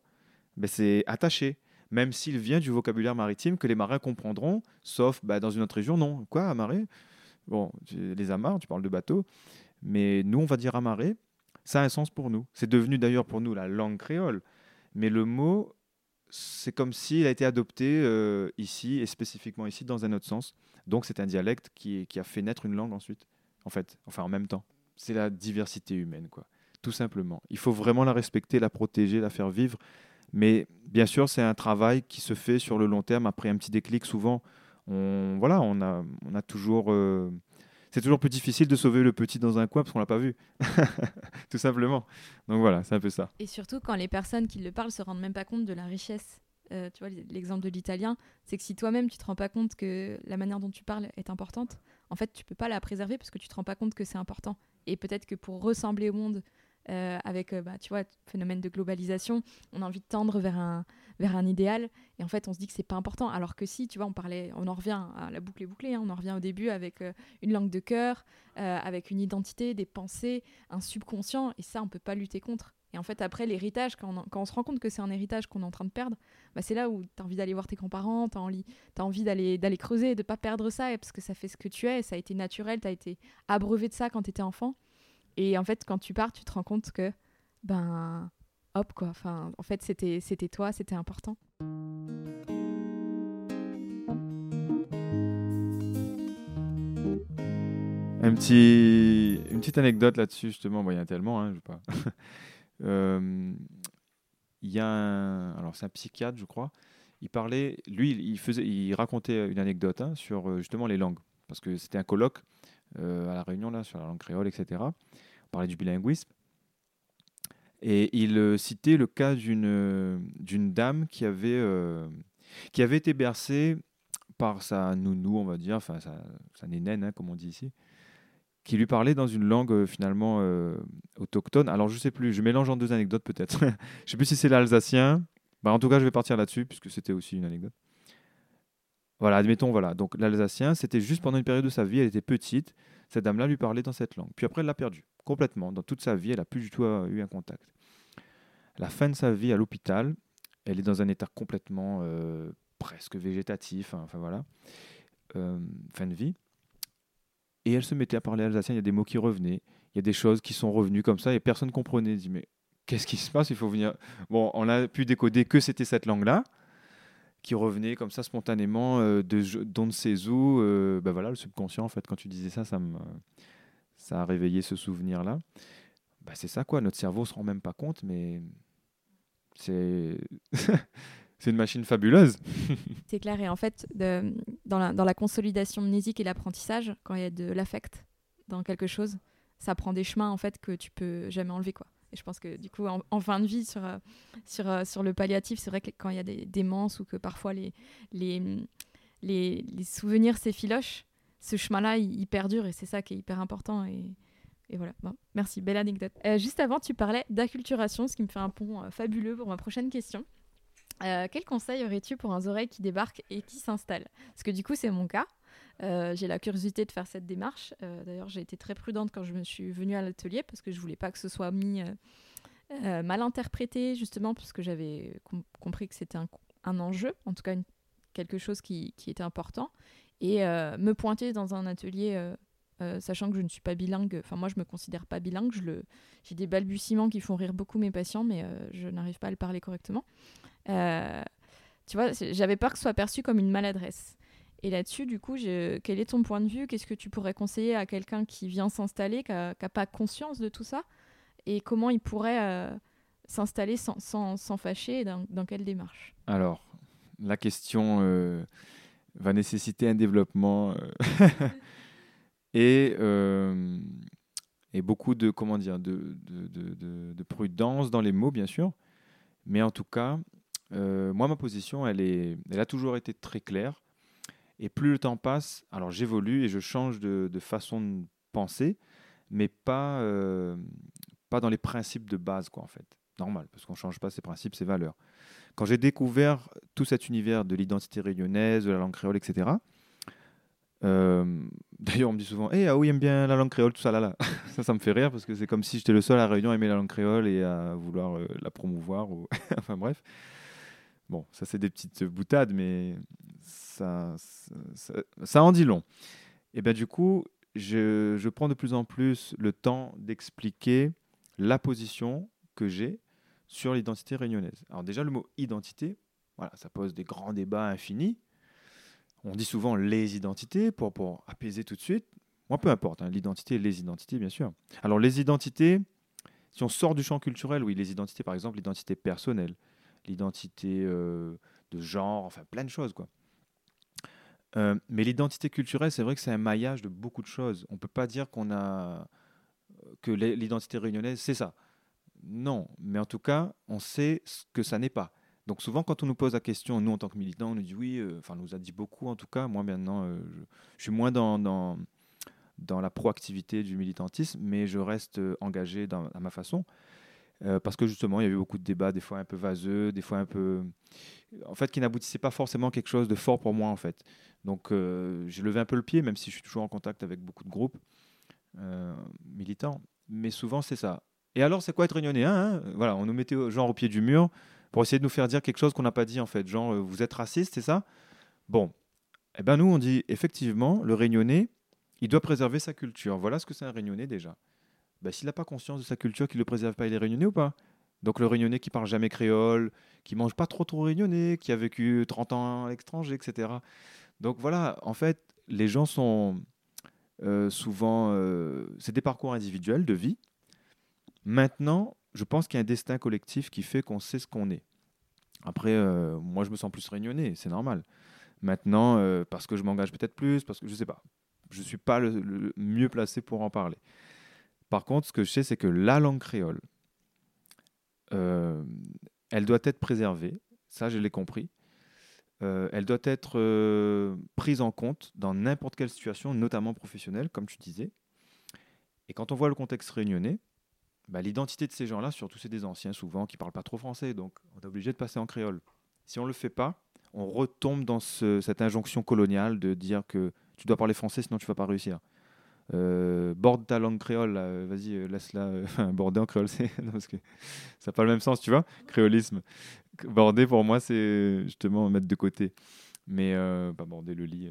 ben, c'est attaché, même s'il vient du vocabulaire maritime que les marins comprendront, sauf ben, dans une autre région, non. Quoi, amarré? Bon, les amarres, tu parles de bateau, mais nous, on va dire amarré, ça a un sens pour nous. C'est devenu d'ailleurs pour nous la langue créole, mais le mot, c'est comme s'il a été adopté euh, ici, et spécifiquement ici, dans un autre sens. Donc c'est un dialecte qui, a fait naître une langue ensuite, en fait, enfin en même temps. C'est la diversité humaine, quoi tout simplement. Il faut vraiment la respecter, la protéger, la faire vivre. Mais bien sûr, c'est un travail qui se fait sur le long terme. Après un petit déclic, souvent, on, voilà, on a toujours. Euh, c'est toujours plus difficile de sauver le petit dans un coin parce qu'on l'a pas vu, tout simplement. Donc voilà, c'est un peu ça. Et surtout quand les personnes qui le parlent se rendent même pas compte de la richesse. Euh, tu vois, l'exemple de l'italien, c'est que si toi-même tu te rends pas compte que la manière dont tu parles est importante, en fait, tu peux pas la préserver parce que tu te rends pas compte que c'est important. Et peut-être que pour ressembler au monde, euh, avec, euh, bah, tu vois, phénomène de globalisation, on a envie de tendre vers un, vers un idéal, et en fait, on se dit que c'est pas important. Alors que si, tu vois, on parlait, on en revient à la boucle est bouclée, hein, on en revient au début avec euh, une langue de cœur, avec une identité, des pensées, un subconscient, et ça, on peut pas lutter contre. Et en fait, après, l'héritage, quand, on, se rend compte que c'est un héritage qu'on est en train de perdre, bah, c'est là où tu as envie d'aller voir tes grands-parents, tu as, envie d'aller, d'aller creuser, de pas perdre ça, parce que ça fait ce que tu es, ça a été naturel, tu as été abreuvé de ça quand tu étais enfant. Et en fait, quand tu pars, tu te rends compte que, ben, hop, quoi. Enfin, en fait, c'était, c'était toi, c'était important. Un petit, une petite anecdote là-dessus, justement. il y en a tellement, hein, je sais pas. Euh, il y a un, alors c'est un psychiatre, je crois. Il parlait, lui, il faisait, il racontait une anecdote hein, sur euh, justement les langues, parce que c'était un colloque euh, à la Réunion là sur la langue créole, etc. On parlait du bilinguisme. Et il euh, citait le cas d'une euh, dame qui avait qui avait été bercée par sa nounou, on va dire, enfin sa, sa hein, comme on dit ici, qui lui parlait dans une langue finalement autochtone. Alors je sais plus, je mélange en deux anecdotes peut-être. je sais plus si c'est l'alsacien. Bah, en tout cas, je vais partir là-dessus puisque c'était aussi une anecdote. Voilà, admettons, voilà. Donc l'alsacien, c'était juste pendant une période de sa vie, elle était petite. Cette dame-là lui parlait dans cette langue. Puis après, elle l'a perdue complètement. Dans toute sa vie, elle n'a plus du tout euh, eu un contact. la fin de sa vie à l'hôpital, elle est dans un état complètement euh, presque végétatif. Hein, enfin voilà, euh, fin de vie. Et elle se mettait à parler alsacien. Il y a des mots qui revenaient. Il y a des choses qui sont revenues comme ça et personne ne comprenait. dit mais qu'est-ce qui se passe? Il faut venir. Bon, on a pu décoder que c'était cette langue-là qui revenait comme ça spontanément euh, de don ses euh, ben voilà, le subconscient, en fait, quand tu disais ça, ça, me, ça a réveillé ce souvenir-là. Ben c'est ça, quoi. Notre cerveau se rend même pas compte, mais c'est. c'est une machine fabuleuse. c'est clair. Et en fait, dans, la, dans la consolidation mnésique et l'apprentissage, quand il y a de l'affect dans quelque chose, ça prend des chemins en fait que tu peux jamais enlever. quoi. Je pense que du coup, en, fin de vie, sur, euh, sur, euh, sur le palliatif, c'est vrai que quand il y a des démences ou que parfois les, les, les, les souvenirs s'effilochent, ce chemin-là, il, perdure et c'est ça qui est hyper important. Et, et voilà. Merci, belle anecdote. Euh, juste avant, tu parlais d'acculturation, ce qui me fait un pont fabuleux pour ma prochaine question. Quel conseil aurais-tu pour un oreille qui débarque et qui s'installe? Parce que du coup, c'est mon cas. J'ai la curiosité de faire cette démarche. D'ailleurs, j'ai été très prudente quand je me suis venue à l'atelier parce que je voulais pas que ce soit mis mal interprété, justement, parce que j'avais compris que c'était un, enjeu, en tout cas quelque chose qui, était important. Et me pointer dans un atelier euh, sachant que je ne suis pas bilingue. Enfin, moi, je me considère pas bilingue. J'ai des balbutiements qui font rire beaucoup mes patients, mais euh, je n'arrive pas à le parler correctement. Euh, tu vois, j'avais peur que ce soit perçu comme une maladresse. Et là-dessus, du coup, quel est ton point de vue? Qu'est-ce que tu pourrais conseiller à quelqu'un qui vient s'installer, qui n'a pas conscience de tout ça? Et comment il pourrait s'installer sans, sans, sans, fâcher dans, dans, quelle démarche? Alors, la question va nécessiter un développement et, euh, et beaucoup de, comment dire, de, de, de, prudence dans les mots, bien sûr. Mais en tout cas, euh, moi, ma position, elle, est, elle a toujours été très claire. Et plus le temps passe, alors j'évolue et je change de, façon de penser, mais pas, euh, pas dans les principes de base, quoi, en fait. Normal, parce qu'on ne change pas ses principes, ses valeurs. Quand j'ai découvert tout cet univers de l'identité réunionnaise, de la langue créole, etc., euh, d'ailleurs, on me dit souvent Eh, ah oui, aime bien la langue créole, tout ça là là. ça, ça me fait rire parce que c'est comme si j'étais le seul à Réunion à aimer la langue créole et à vouloir euh, la promouvoir. Ou... enfin bref. Bon, ça, c'est des petites boutades, mais ça, ça, en dit long. Et bien, du coup, je, je, prends de plus en plus le temps d'expliquer la position que j'ai sur l'identité réunionnaise. Alors, déjà, le mot identité, voilà, ça pose des grands débats infinis. On dit souvent les identités pour, pour apaiser tout de suite. Moi, peu importe, hein, l'identité les identités, bien sûr. Alors, les identités, si on sort du champ culturel, oui, les identités, par exemple, l'identité personnelle, l'identité euh, de genre, enfin, plein de choses, quoi. Euh, mais l'identité culturelle, c'est vrai que c'est un maillage de beaucoup de choses. On ne peut pas dire qu'on a que l'identité réunionnaise, c'est ça. Non, mais en tout cas, on sait ce que ça n'est pas. Donc souvent, quand on nous pose la question, nous en tant que militants, on nous dit oui, euh, enfin, on nous a dit beaucoup en tout cas. Moi maintenant, euh, je, suis moins dans, dans, dans, la proactivité du militantisme, mais je reste euh, engagé à ma façon. Parce que justement, il y a eu beaucoup de débats, des fois un peu vaseux, des fois un peu. En fait, qui n'aboutissaient pas forcément à quelque chose de fort pour moi, en fait. Donc, j'ai levé un peu le pied, même si je suis toujours en contact avec beaucoup de groupes militants. Mais souvent, c'est ça. Et alors, c'est quoi être réunionnais hein Voilà, on nous mettait genre au pied du mur pour essayer de nous faire dire quelque chose qu'on n'a pas dit en fait. Genre, euh, vous êtes raciste, c'est ça? Bon, eh ben nous on dit effectivement, le Réunionnais, il doit préserver sa culture. Voilà ce que c'est un Réunionnais déjà. Ben, S'il n'a pas conscience de sa culture, qu'il ne le préserve pas, il est Réunionnais ou pas? Donc le Réunionnais qui parle jamais créole, qui mange pas trop trop Réunionnais, qui a vécu 30 ans à l'étranger, etc. Donc voilà, en fait, les gens sont euh, souvent... Euh, c'est des parcours individuels de vie. Maintenant, je pense qu'il y a un destin collectif qui fait qu'on sait ce qu'on est. Après, euh, moi, je me sens plus réunionnais, c'est normal. Maintenant, parce que je m'engage peut-être plus, parce que je ne sais pas. Je ne suis pas le, mieux placé pour en parler. Par contre, ce que je sais, c'est que la langue créole, euh, elle doit être préservée. Ça, je l'ai compris. elle doit être prise en compte dans n'importe quelle situation, notamment professionnelle, comme tu disais. Et quand on voit le contexte réunionnais, bah, l'identité de ces gens-là, surtout c'est des anciens souvent qui parlent pas trop français, donc on est obligé de passer en créole. Si on le fait pas, on retombe dans cette injonction coloniale de dire que tu dois parler français sinon tu vas pas réussir. Euh, borde ta créole, vas-y, euh, laisse-la. Euh, enfin, en créole, c'est. parce que ça n'a pas le même sens, tu vois, créolisme. Border, pour moi, c'est justement mettre de côté. Mais, pas border le lit.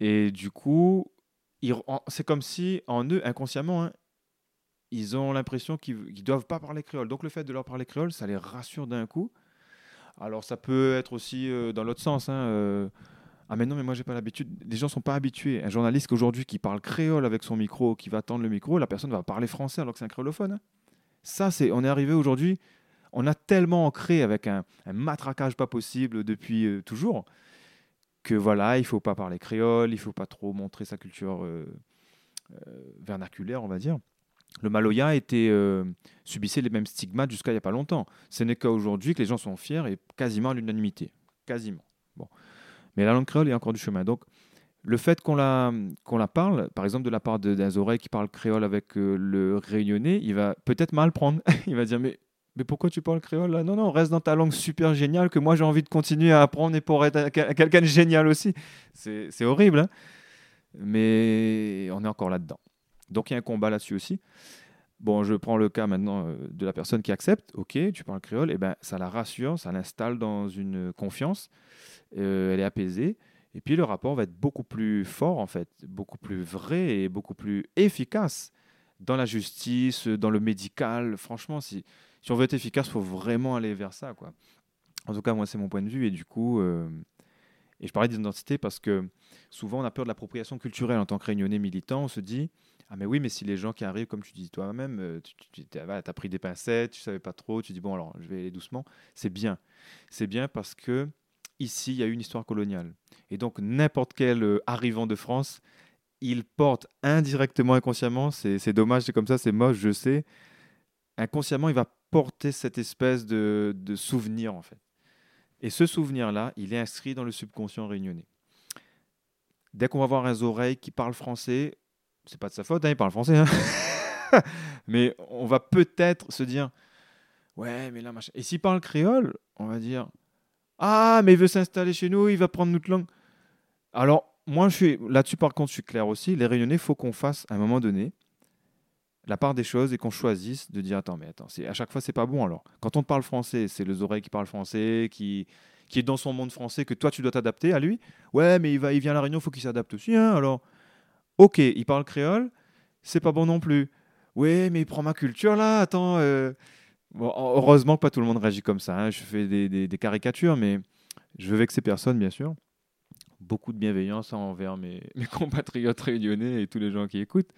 Et du coup, c'est comme si, en eux, inconsciemment, hein, ils ont l'impression qu'ils ne doivent pas parler créole. Donc le fait de leur parler créole, ça les rassure d'un coup. Alors ça peut être aussi euh, dans l'autre sens. Hein, euh, ah mais non, mais moi j'ai pas l'habitude. Les gens sont pas habitués. Un journaliste aujourd'hui qui parle créole avec son micro, qui va tendre le micro, la personne va parler français alors que c'est un créolophone. Ça, c'est, on est arrivé aujourd'hui. On a tellement ancré avec un, matraquage pas possible depuis euh, toujours que voilà, il faut pas parler créole, il faut pas trop montrer sa culture vernaculaire, on va dire le Maloya était, euh, subissait les mêmes stigmates jusqu'à il n'y a pas longtemps. Ce n'est qu'aujourd'hui que les gens sont fiers et quasiment à l'unanimité. Quasiment. Bon. Mais la langue créole est encore du chemin. Donc, le fait qu'on la, qu'on la parle, par exemple de la part d'un oreille qui parle créole avec euh, le réunionnais, il va peut-être mal prendre. il va dire mais, mais pourquoi tu parles créole là? Non, non, reste dans ta langue super géniale que moi j'ai envie de continuer à apprendre et pour être quelqu'un de génial aussi. C'est horrible, hein mais on est encore là-dedans. Donc il y a un combat là-dessus aussi. Bon, je prends le cas maintenant euh, de la personne qui accepte. Ok, tu parles créole, et eh ben ça la rassure, ça l'installe dans une confiance. Euh, elle est apaisée. Et puis le rapport va être beaucoup plus fort, en fait, beaucoup plus vrai et beaucoup plus efficace dans la justice, dans le médical. Franchement, si, on veut être efficace, il faut vraiment aller vers ça. Quoi. En tout cas, moi, c'est mon point de vue. Et du coup, euh, et je parlais d'identité parce que souvent, on a peur de l'appropriation culturelle en tant que réunionnais militant. On se dit, ah mais oui, mais si les gens qui arrivent, comme tu dis toi-même, euh, tu, as pris des pincettes, tu savais pas trop, tu dis, bon, alors je vais aller doucement. C'est bien. C'est bien parce que ici, il y a une histoire coloniale. Et donc, n'importe quel euh, arrivant de France, il porte indirectement, inconsciemment, c'est dommage, c'est comme ça, c'est moche, je sais. Inconsciemment, il va porter cette espèce de, souvenir, en fait. Et ce souvenir-là, il est inscrit dans le subconscient réunionnais. Dès qu'on va voir un oreille qui parle français, c'est pas de sa faute, hein, il parle français, hein. mais on va peut-être se dire, ouais, mais là, machin. Et s'il parle créole, on va dire, ah, mais il veut s'installer chez nous, il va prendre notre langue. Alors, moi, je suis là-dessus, par contre, je suis clair aussi. Les réunionnais, faut qu'on fasse à un moment donné la part des choses et qu'on choisisse de dire attends, mais attends, à chaque fois, c'est pas bon alors. Quand on te parle français, c'est les oreilles qui parlent français, qui, qui est dans son monde français, que toi, tu dois t'adapter à lui. Ouais, mais il, vient à la réunion, faut qu'il s'adapte aussi. Hein, alors, ok, il parle créole, c'est pas bon non plus. Ouais, mais il prend ma culture là, attends. Euh, heureusement que pas tout le monde réagit comme ça. Hein. Je fais des, caricatures, mais je veux vexer personne, bien sûr. Beaucoup de bienveillance envers mes, compatriotes réunionnais et tous les gens qui écoutent.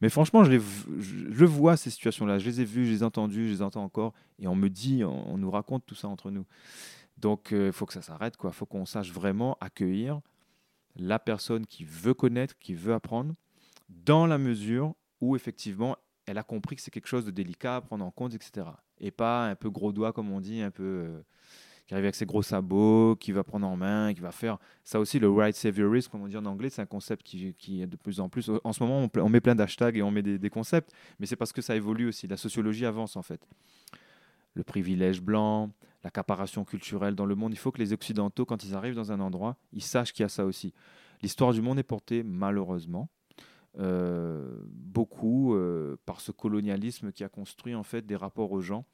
Mais franchement, je, vois ces situations-là. Je les ai vues, je les ai entendues, je les entends encore. Et on me dit, on, nous raconte tout ça entre nous. Donc, il faut que ça s'arrête. Il faut qu'on sache vraiment accueillir la personne qui veut connaître, qui veut apprendre, dans la mesure où, effectivement, elle a compris que c'est quelque chose de délicat à prendre en compte, etc. Et pas un peu gros doigt, comme on dit, un peu euh, qui arrive avec ses gros sabots, qui va prendre en main, qui va faire. Ça aussi, le right saviorism, comme on dit en anglais, c'est un concept qui, qui, est de plus en plus. En ce moment, on, met plein d'hashtags et on met des, concepts, mais c'est parce que ça évolue aussi. La sociologie avance, en fait. Le privilège blanc, la caparation culturelle dans le monde. Il faut que les Occidentaux, quand ils arrivent dans un endroit, ils sachent qu'il y a ça aussi. L'histoire du monde est portée, malheureusement, euh, beaucoup euh, par ce colonialisme qui a construit en fait des rapports aux gens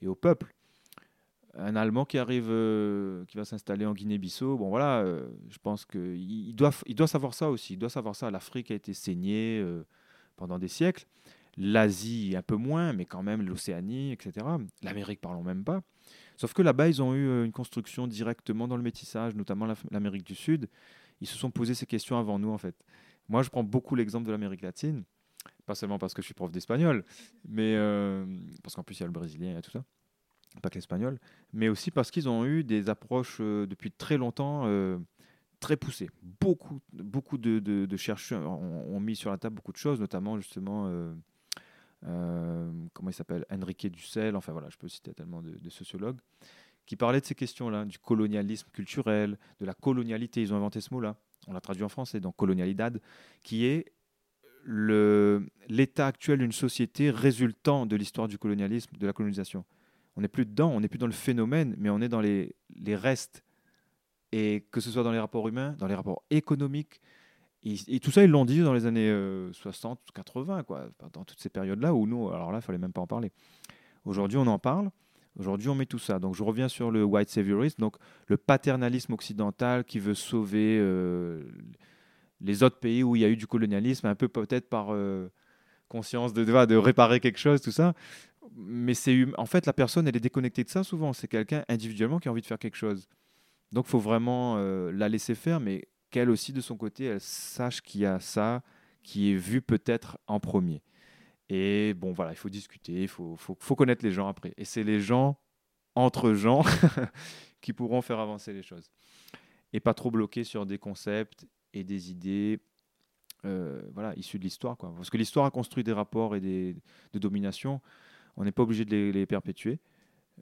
et au peuple. Un Allemand qui arrive, euh, qui va s'installer en Guinée-Bissau, bon voilà, je pense qu'il il doit, il doit savoir ça aussi. Il doit savoir ça. L'Afrique a été saignée pendant des siècles. L'Asie un peu moins, mais quand même l'Océanie, etc. L'Amérique, parlons même pas. Sauf que là-bas, ils ont eu une construction directement dans le métissage, notamment l'Amérique du Sud. Ils se sont posé ces questions avant nous, en fait. Moi, je prends beaucoup l'exemple de l'Amérique latine, pas seulement parce que je suis prof d'espagnol, mais euh, parce qu'en plus, il y a le brésilien et tout ça, pas que l'espagnol, mais aussi parce qu'ils ont eu des approches euh, depuis très longtemps euh, très poussées. Beaucoup, beaucoup de, chercheurs ont, mis sur la table beaucoup de choses, notamment justement. Comment il s'appelle? Enrique Dussel, enfin voilà, je peux citer tellement de, sociologues, qui parlaient de ces questions-là, du colonialisme culturel, de la colonialité, ils ont inventé ce mot-là, on l'a traduit en français, donc colonialidad, qui est l'état actuel d'une société résultant de l'histoire du colonialisme, de la colonisation. On n'est plus dedans, on n'est plus dans le phénomène, mais on est dans les, restes. Et que ce soit dans les rapports humains, dans les rapports économiques, et, tout ça, ils l'ont dit dans les années 60, euh, 80, quoi, dans toutes ces périodes-là où nous, alors là, il fallait même pas en parler. Aujourd'hui, on en parle. Aujourd'hui, on met tout ça. Donc, je reviens sur le white saviorism, donc le paternalisme occidental qui veut sauver euh, les autres pays où il y a eu du colonialisme, un peu peut-être par euh, conscience de, de réparer quelque chose, tout ça. Mais c'est en fait la personne, elle est déconnectée de ça souvent. C'est quelqu'un individuellement qui a envie de faire quelque chose. Donc, il faut vraiment la laisser faire, mais qu'elle aussi, de son côté, elle sache qu'il y a ça qui est vu peut-être en premier. Et bon, voilà, il faut discuter, il faut, faut, connaître les gens après. Et c'est les gens, entre gens, qui pourront faire avancer les choses. Et pas trop bloquer sur des concepts et des idées euh, voilà, issues de l'histoire. Quoi. Parce que l'histoire a construit des rapports et des, de domination. On n'est pas obligé de les, perpétuer.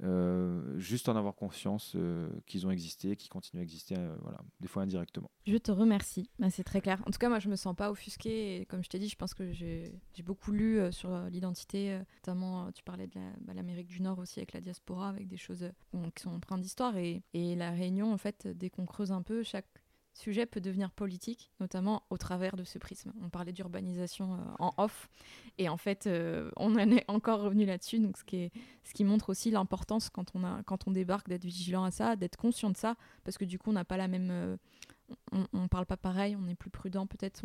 Euh, juste en avoir conscience euh, qu'ils ont existé, qu'ils continuent à exister, euh, voilà, des fois indirectement. Je te remercie, bah, c'est très clair. En tout cas, moi, je me sens pas offusquée. Et comme je t'ai dit, je pense que j'ai beaucoup lu sur l'identité, notamment, tu parlais de bah, l'Amérique du Nord aussi avec la diaspora, avec des choses qui sont empreintes d'histoire. Et, et la Réunion, en fait, dès qu'on creuse un peu, chaque sujet peut devenir politique, notamment au travers de ce prisme. On parlait d'urbanisation euh, en off, et en fait, euh, on en est encore revenu là-dessus, donc ce qui, montre aussi l'importance quand, on a, quand on débarque d'être vigilant à ça, d'être conscient de ça, parce que du coup, on n'a pas la même... Euh, on, ne parle pas pareil, on est plus prudent peut-être.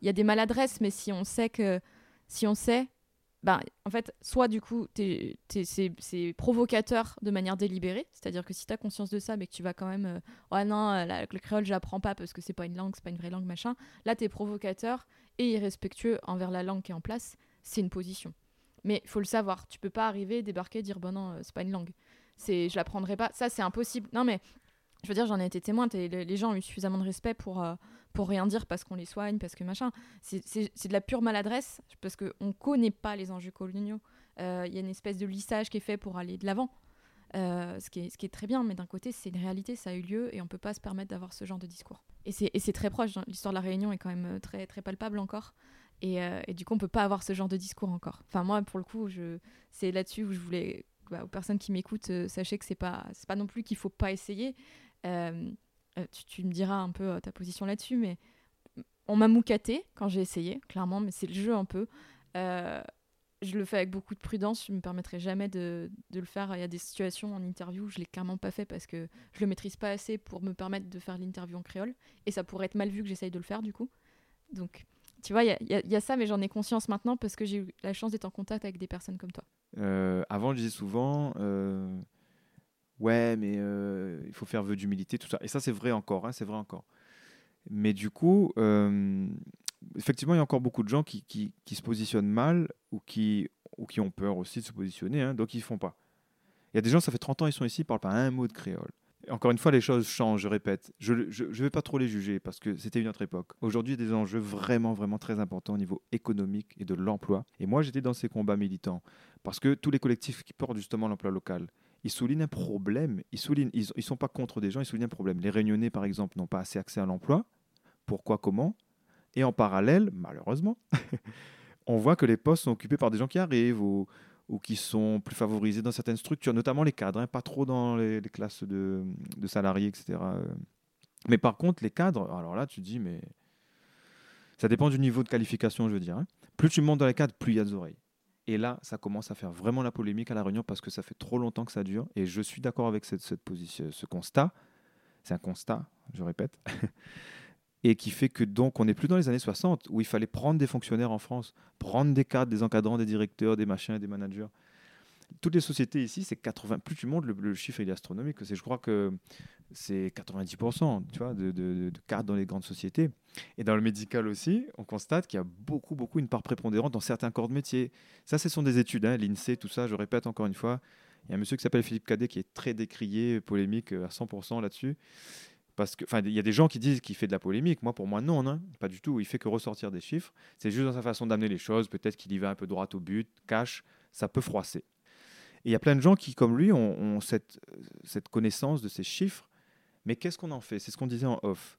Il y a des maladresses, mais si on sait que... Si on sait, bah, en fait, soit du coup, c'est provocateur de manière délibérée, c'est-à-dire que si tu as conscience de ça, mais que tu vas quand même, euh, oh non, euh, le créole, j'apprends pas parce que c'est pas une langue, c'est pas une vraie langue, machin, là, tu es provocateur et irrespectueux envers la langue qui est en place, c'est une position. Mais il faut le savoir, tu peux pas arriver, débarquer, dire, bon non, euh, c'est pas une langue. C'est, je l'apprendrai pas, ça c'est impossible. Non mais, je veux dire, j'en ai été témoin, les gens ont eu suffisamment de respect pour pour rien dire parce qu'on les soigne, parce que machin. C'est de la pure maladresse parce qu'on ne connaît pas les enjeux coloniaux. Euh, il y a une espèce de lissage qui est fait pour aller de l'avant. Euh, ce, qui est, très bien, mais d'un côté, c'est une réalité, ça a eu lieu et on peut pas se permettre d'avoir ce genre de discours. Et c'est très proche, hein. l'histoire de la Réunion est quand même euh, très, palpable encore. Et, du coup, on peut pas avoir ce genre de discours encore. Enfin, moi, pour le coup, c'est là-dessus où je voulais, bah, aux personnes qui m'écoutent, sachez que c'est pas, pas non plus qu'il faut pas essayer. Euh, tu, me diras un peu euh, ta position là-dessus, mais on m'a moucaté quand j'ai essayé, clairement, mais c'est le jeu un peu. Euh, je le fais avec beaucoup de prudence, je ne me permettrai jamais de, le faire. Il y a des situations en interview où je ne l'ai clairement pas fait parce que je le maîtrise pas assez pour me permettre de faire l'interview en créole. Et ça pourrait être mal vu que j'essaye de le faire du coup. Donc, tu vois, il y, a ça, mais j'en ai conscience maintenant parce que j'ai eu la chance d'être en contact avec des personnes comme toi. avant, je disais souvent, ouais, mais euh, il faut faire vœu d'humilité, tout ça. Et ça, c'est vrai encore, hein, c'est vrai encore. Mais du coup, euh, effectivement, il y a encore beaucoup de gens qui, se positionnent mal ou qui, ou qui ont peur aussi de se positionner, hein, donc ils ne font pas. Il y a des gens, ça fait 30 ans, ils sont ici, ils ne parlent pas un mot de créole. encore une fois, les choses changent, je répète. Je ne vais pas trop les juger parce que c'était une autre époque. Aujourd'hui, il y a des enjeux vraiment, vraiment très importants au niveau économique et de l'emploi. Et moi, j'étais dans ces combats militants parce que tous les collectifs qui portent justement l'emploi local, ils soulignent un problème. Ils soulignent, sont pas contre des gens, ils soulignent un problème. Les Réunionnais, par exemple, n'ont pas assez accès à l'emploi. Pourquoi, comment? Et en parallèle, malheureusement, on voit que les postes sont occupés par des gens qui arrivent ou, qui sont plus favorisés dans certaines structures, notamment les cadres, hein, pas trop dans les, classes de, de, salariés, etc. Mais par contre, les cadres, alors là, tu dis, mais ça dépend du niveau de qualification, je veux dire. Hein. Plus tu montes dans les cadres, plus il y a des oreilles. Et là, ça commence à faire vraiment la polémique à La Réunion parce que ça fait trop longtemps que ça dure. Et je suis d'accord avec cette, position, ce constat. C'est un constat, je répète. et qui fait que donc on n'est plus dans les années 60 où il fallait prendre des fonctionnaires en France, prendre des cadres, des encadrants, des directeurs, des machins, des managers toutes les sociétés ici, c'est 80. Plus tu montes, le, chiffre est astronomique. C'est, je crois que c'est 90% tu vois, de, de, cartes dans les grandes sociétés. Et dans le médical aussi, on constate qu'il y a beaucoup, beaucoup une part prépondérante dans certains corps de métier. Ça, ce sont des études, hein, l'INSEE, tout ça. Je répète encore une fois. Il y a un monsieur qui s'appelle Philippe Cadet qui est très décrié, polémique euh, à 100% là-dessus. Parce que, enfin, il y a des gens qui disent qu'il fait de la polémique. Moi, pour moi, non, non, pas du tout. Il fait que ressortir des chiffres. C'est juste dans sa façon d'amener les choses. Peut-être qu'il y va un peu droit au but, cache. Ça peut froisser. Et il y a plein de gens qui, comme lui, ont, cette, cette, connaissance de ces chiffres. Mais qu'est-ce qu'on en fait? C'est ce qu'on disait en off.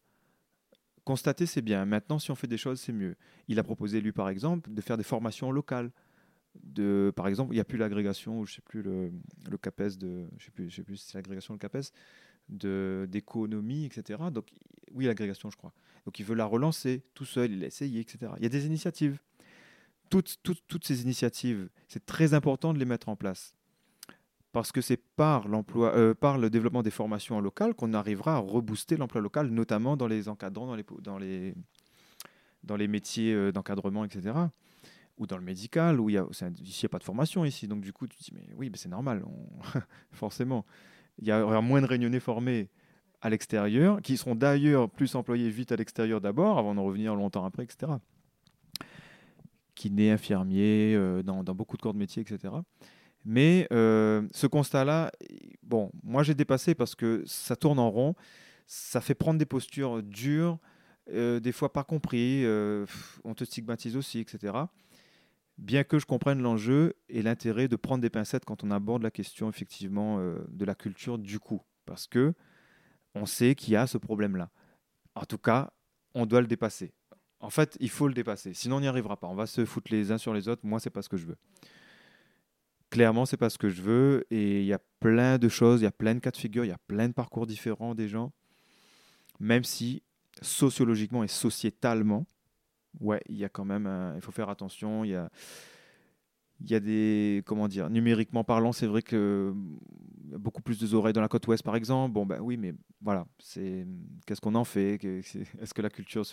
Constater, c'est bien. Maintenant, si on fait des choses, c'est mieux. Il a proposé, lui, par exemple, de faire des formations locales. Par exemple, il n'y a plus l'agrégation, je ne sais plus le, CAPES, de, je sais sais plus c'est l'agrégation le CAPES, d'économie, etc. Donc, oui, l'agrégation, je crois. Donc, il veut la relancer tout seul, il a essayé, etc. Il y a des initiatives. Toutes ces initiatives, c'est très important de les mettre en place parce que c'est par, euh, par le développement des formations locales qu'on arrivera à rebooster l'emploi local, notamment dans les encadrants, dans les, dans les, dans les métiers euh, d'encadrement, etc. Ou dans le médical, où il n'y a, pas de formation ici. Donc du coup, tu te dis, mais oui, mais c'est normal, forcément. Il y aura moins de réunionnais formés à l'extérieur, qui seront d'ailleurs plus employés vite à l'extérieur d'abord, avant d'en revenir longtemps après, etc. Kinés, infirmiers, euh, dans, dans, beaucoup de corps de métier, etc. Mais euh, ce constat-là, bon, moi j'ai dépassé parce que ça tourne en rond, ça fait prendre des postures dures, euh, des fois pas compris, euh, on te stigmatise aussi, etc. bien que je comprenne l'enjeu et l'intérêt de prendre des pincettes quand on aborde la question effectivement de la culture du coup, parce que on sait qu'il y a ce problème-là. En tout cas, on doit le dépasser. En fait, il faut le dépasser, sinon on n'y arrivera pas. On va se foutre les uns sur les autres. Moi, c'est pas ce que je veux. Clairement, c'est pas ce que je veux. Et il y a plein de choses, il y a plein de cas de figure, il y a plein de parcours différents des gens. Même si sociologiquement et sociétalement, ouais, il y a quand même, il faut faire attention. Il y a, il y a des, comment dire, numériquement parlant, c'est vrai que beaucoup plus de oreilles dans la côte ouest, par exemple. Bon, ben oui, mais voilà, c'est qu'est-ce qu'on en fait? Est-ce que la culture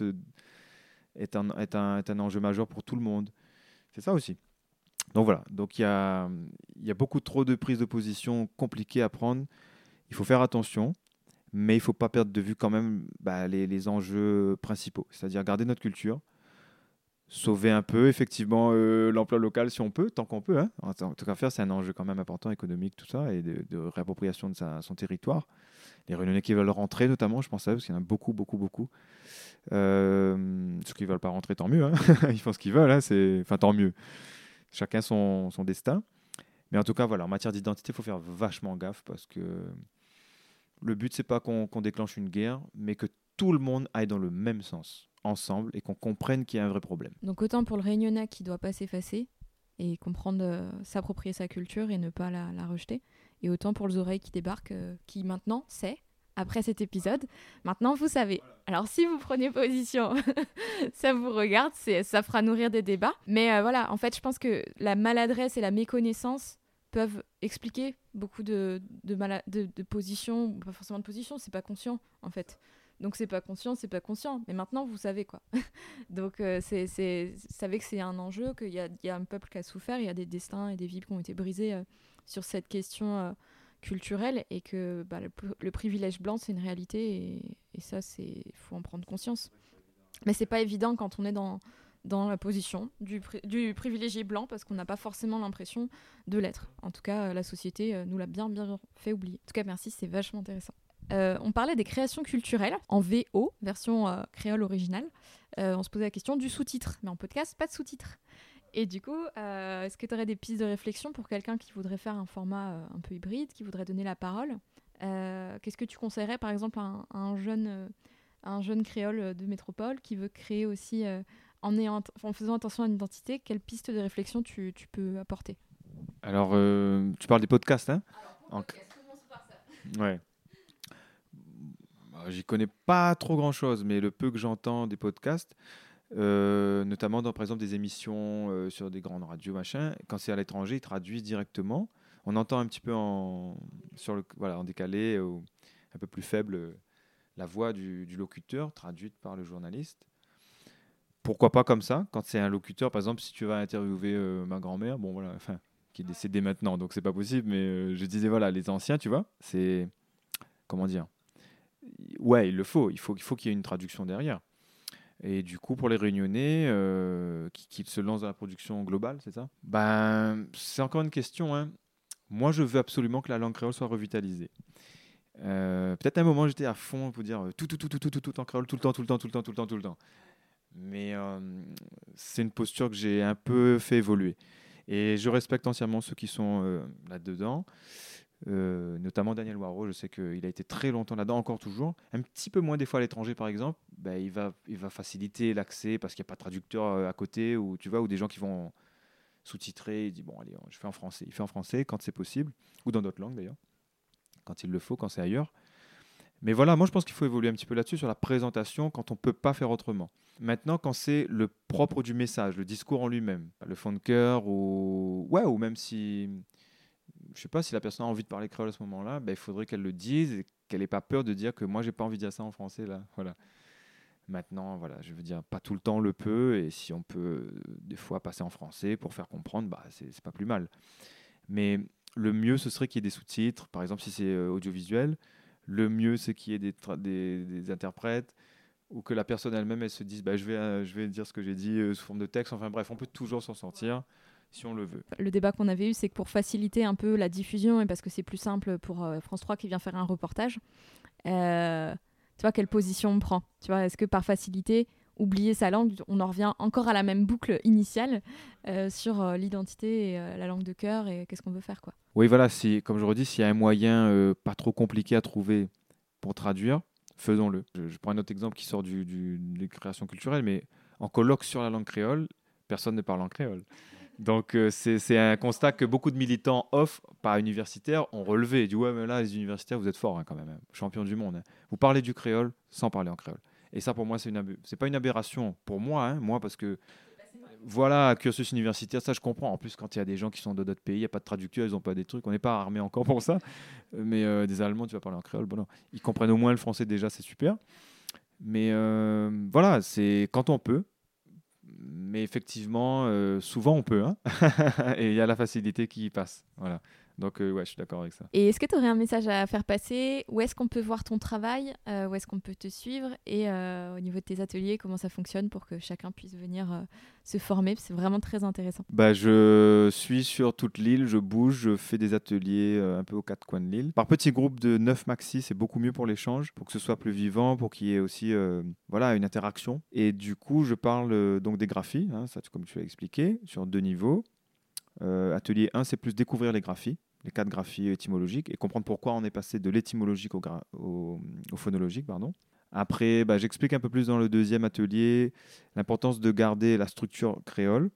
est, un, est, un, est un enjeu majeur pour tout le monde? C'est ça aussi. Donc voilà, donc il y a, beaucoup trop de prises de position compliquées à prendre. Il faut faire attention, mais il ne faut pas perdre de vue quand même bah, les, enjeux principaux, c'est-à-dire garder notre culture, sauver un peu effectivement euh, l'emploi local si on peut, tant qu'on peut. Hein. En tout cas, faire, c'est un enjeu quand même important économique, tout ça, et de, réappropriation de son territoire. Les Réunionnais qui veulent rentrer, notamment, je pense à eux, parce qu'il y en a beaucoup, beaucoup, beaucoup. Euh, ceux qui ne veulent pas rentrer, tant mieux. Hein. Ils font ce qu'ils veulent, hein. enfin tant mieux. Chacun son, son, destin. Mais en tout cas, voilà, en matière d'identité, il faut faire vachement gaffe parce que le but, c'est pas qu'on qu déclenche une guerre, mais que tout le monde aille dans le même sens ensemble et qu'on comprenne qu'il y a un vrai problème. Donc autant pour le Réunionnais qui doit pas s'effacer et comprendre, euh, s'approprier sa culture et ne pas la, la, rejeter, et autant pour les oreilles qui débarquent, euh, qui maintenant sait, après cet épisode, maintenant vous savez. Alors si vous prenez position, ça vous regarde, ça fera nourrir des débats. Mais euh, voilà, en fait, je pense que la maladresse et la méconnaissance peuvent expliquer beaucoup de, positions, pas forcément de positions, c'est pas conscient en fait. Donc c'est pas conscient, c'est pas conscient. Mais maintenant, vous savez quoi. Donc euh, c'est, savez que c'est un enjeu, qu'il y a, un peuple qui a souffert, il y a des destins et des vies qui ont été brisés euh, sur cette question euh, culturelle et que bah, le, privilège blanc, c'est une réalité et, ça, il faut en prendre conscience. Mais c'est pas évident quand on est dans, dans la position du, du privilégié blanc parce qu'on n'a pas forcément l'impression de l'être. En tout cas, la société nous l'a bien, bien fait oublier. En tout cas, merci, c'est vachement intéressant. Euh, on parlait des créations culturelles en VO, version euh, créole originale. Euh, on se posait la question du sous-titre, mais en podcast, pas de sous-titre. Et du coup, euh, est-ce que tu aurais des pistes de réflexion pour quelqu'un qui voudrait faire un format un peu hybride, qui voudrait donner la parole Qu'est-ce que tu conseillerais, par exemple, à un, à un jeune, un jeune créole de métropole qui veut créer aussi, en, ayant, en faisant attention à l'identité, quelles pistes de réflexion tu, tu peux apporter? Alors, tu parles des podcasts, hein? Alors, podcast, commence par ça. Ouais. J'y connais pas trop grand chose, mais le peu que j'entends des podcasts, euh, notamment dans par exemple des émissions euh, sur des grandes radios, machin, quand c'est à l'étranger, ils traduisent directement. On entend un petit peu en, sur le, voilà, en décalé ou un peu plus faible la voix du, locuteur traduite par le journaliste. Pourquoi pas comme ça Quand c'est un locuteur, par exemple, si tu vas interviewer euh, ma grand-mère, bon voilà, enfin, qui est décédée maintenant, donc c'est pas possible, mais euh, je disais voilà, les anciens, tu vois, c'est comment dire ouais, il le faut. Il faut, il faut qu'il y ait une traduction derrière. Et du coup, pour les réunionnais euh, qui, se lancent dans la production globale, c'est ça? Ben, c'est encore une question. Hein. Moi, je veux absolument que la langue créole soit revitalisée. Euh, Peut-être à un moment, j'étais à fond pour dire tout, tout, tout, tout, tout, tout, tout en créole, tout le temps, tout le temps, tout le temps, tout le temps, tout le temps. Mais euh, c'est une posture que j'ai un peu fait évoluer. Et je respecte entièrement ceux qui sont euh, là-dedans. Euh, notamment Daniel Waro, je sais qu'il a été très longtemps là-dedans, encore toujours. Un petit peu moins des fois à l'étranger, par exemple. Ben, il, va, il va faciliter l'accès parce qu'il n'y a pas de traducteur euh, à côté ou, tu vois, ou des gens qui vont sous-titrer. Il dit Bon, allez, je fais en français. Il fait en français quand c'est possible, ou dans d'autres langues d'ailleurs, quand il le faut, quand c'est ailleurs. Mais voilà, moi je pense qu'il faut évoluer un petit peu là-dessus, sur la présentation, quand on ne peut pas faire autrement. Maintenant, quand c'est le propre du message, le discours en lui-même, le fond de cœur, ou, ou même si je sais pas si la personne a envie de parler créole à ce moment-là, ben, il faudrait qu'elle le dise et qu'elle n'ait pas peur de dire que moi j'ai pas envie de dire ça en français là. Voilà. Maintenant, voilà, je veux dire, pas tout le temps le peut, et si on peut euh, des fois passer en français pour faire comprendre, bah, c'est pas plus mal. Mais le mieux, ce serait qu'il y ait des sous-titres, par exemple si c'est euh, audiovisuel, le mieux c'est qu'il y ait des, des, interprètes, ou que la personne elle-même, elle se dise, bah, je, vais, euh, je vais dire ce que j'ai dit sous forme de texte, enfin bref, on peut toujours s'en sortir si on le veut. Le débat qu'on avait eu, c'est que pour faciliter un peu la diffusion et parce que c'est plus simple pour euh, France 3 qui vient faire un reportage, euh, tu vois, quelle position on prend? Tu vois, est-ce que par facilité, oublier sa langue, on en revient encore à la même boucle initiale euh, sur euh, l'identité et euh, la langue de cœur et qu'est-ce qu'on veut faire. Quoi? Oui, voilà, si, comme je redis, s'il y a un moyen pas trop compliqué à trouver pour traduire, faisons-le. Je, prends un autre exemple qui sort du, du, des créations culturelles, mais en colloque sur la langue créole, personne ne parle en créole. Donc c'est un constat que beaucoup de militants off, pas universitaires, ont relevé. Disent ouais mais là les universitaires vous êtes forts hein, quand même, hein. champion du monde. Hein. Vous parlez du créole sans parler en créole. Et ça, pour moi, c'est une c'est pas une aberration pour moi, hein, moi parce que voilà, cursus universitaire, ça je comprends. En plus, quand il y a des gens qui sont de d'autres pays, il n'y a pas de traducteurs, ils n'ont pas des trucs, on n'est pas armé encore pour ça. Mais euh, des Allemands, tu vas parler en créole, bon ils comprennent au moins le français déjà, c'est super. Mais euh, voilà, c'est quand on peut. Mais effectivement, euh, souvent on peut, hein et il y a la facilité qui passe. Voilà. Donc, euh, ouais, je suis d'accord avec ça. Et est-ce que tu aurais un message à faire passer? Où est-ce qu'on peut voir ton travail? Euh, Où est-ce qu'on peut te suivre? Et euh, au niveau de tes ateliers, comment ça fonctionne pour que chacun puisse venir se former? C'est vraiment très intéressant. Bah, je suis sur toute l'île, je bouge, je fais des ateliers un peu aux quatre coins de l'île. Par petits groupes de 9 maxi, c'est beaucoup mieux pour l'échange, pour que ce soit plus vivant, pour qu'il y ait aussi voilà, une interaction. Et du coup, je parle donc des graphies, hein, ça, comme tu l'as expliqué, sur deux niveaux. Euh, atelier 1, c'est plus découvrir les graphies, les quatre graphies étymologiques, et comprendre pourquoi on est passé de l'étymologique au, phonologique. Pardon. Après, bah, j'explique un peu plus dans le deuxième atelier l'importance de garder la structure créole,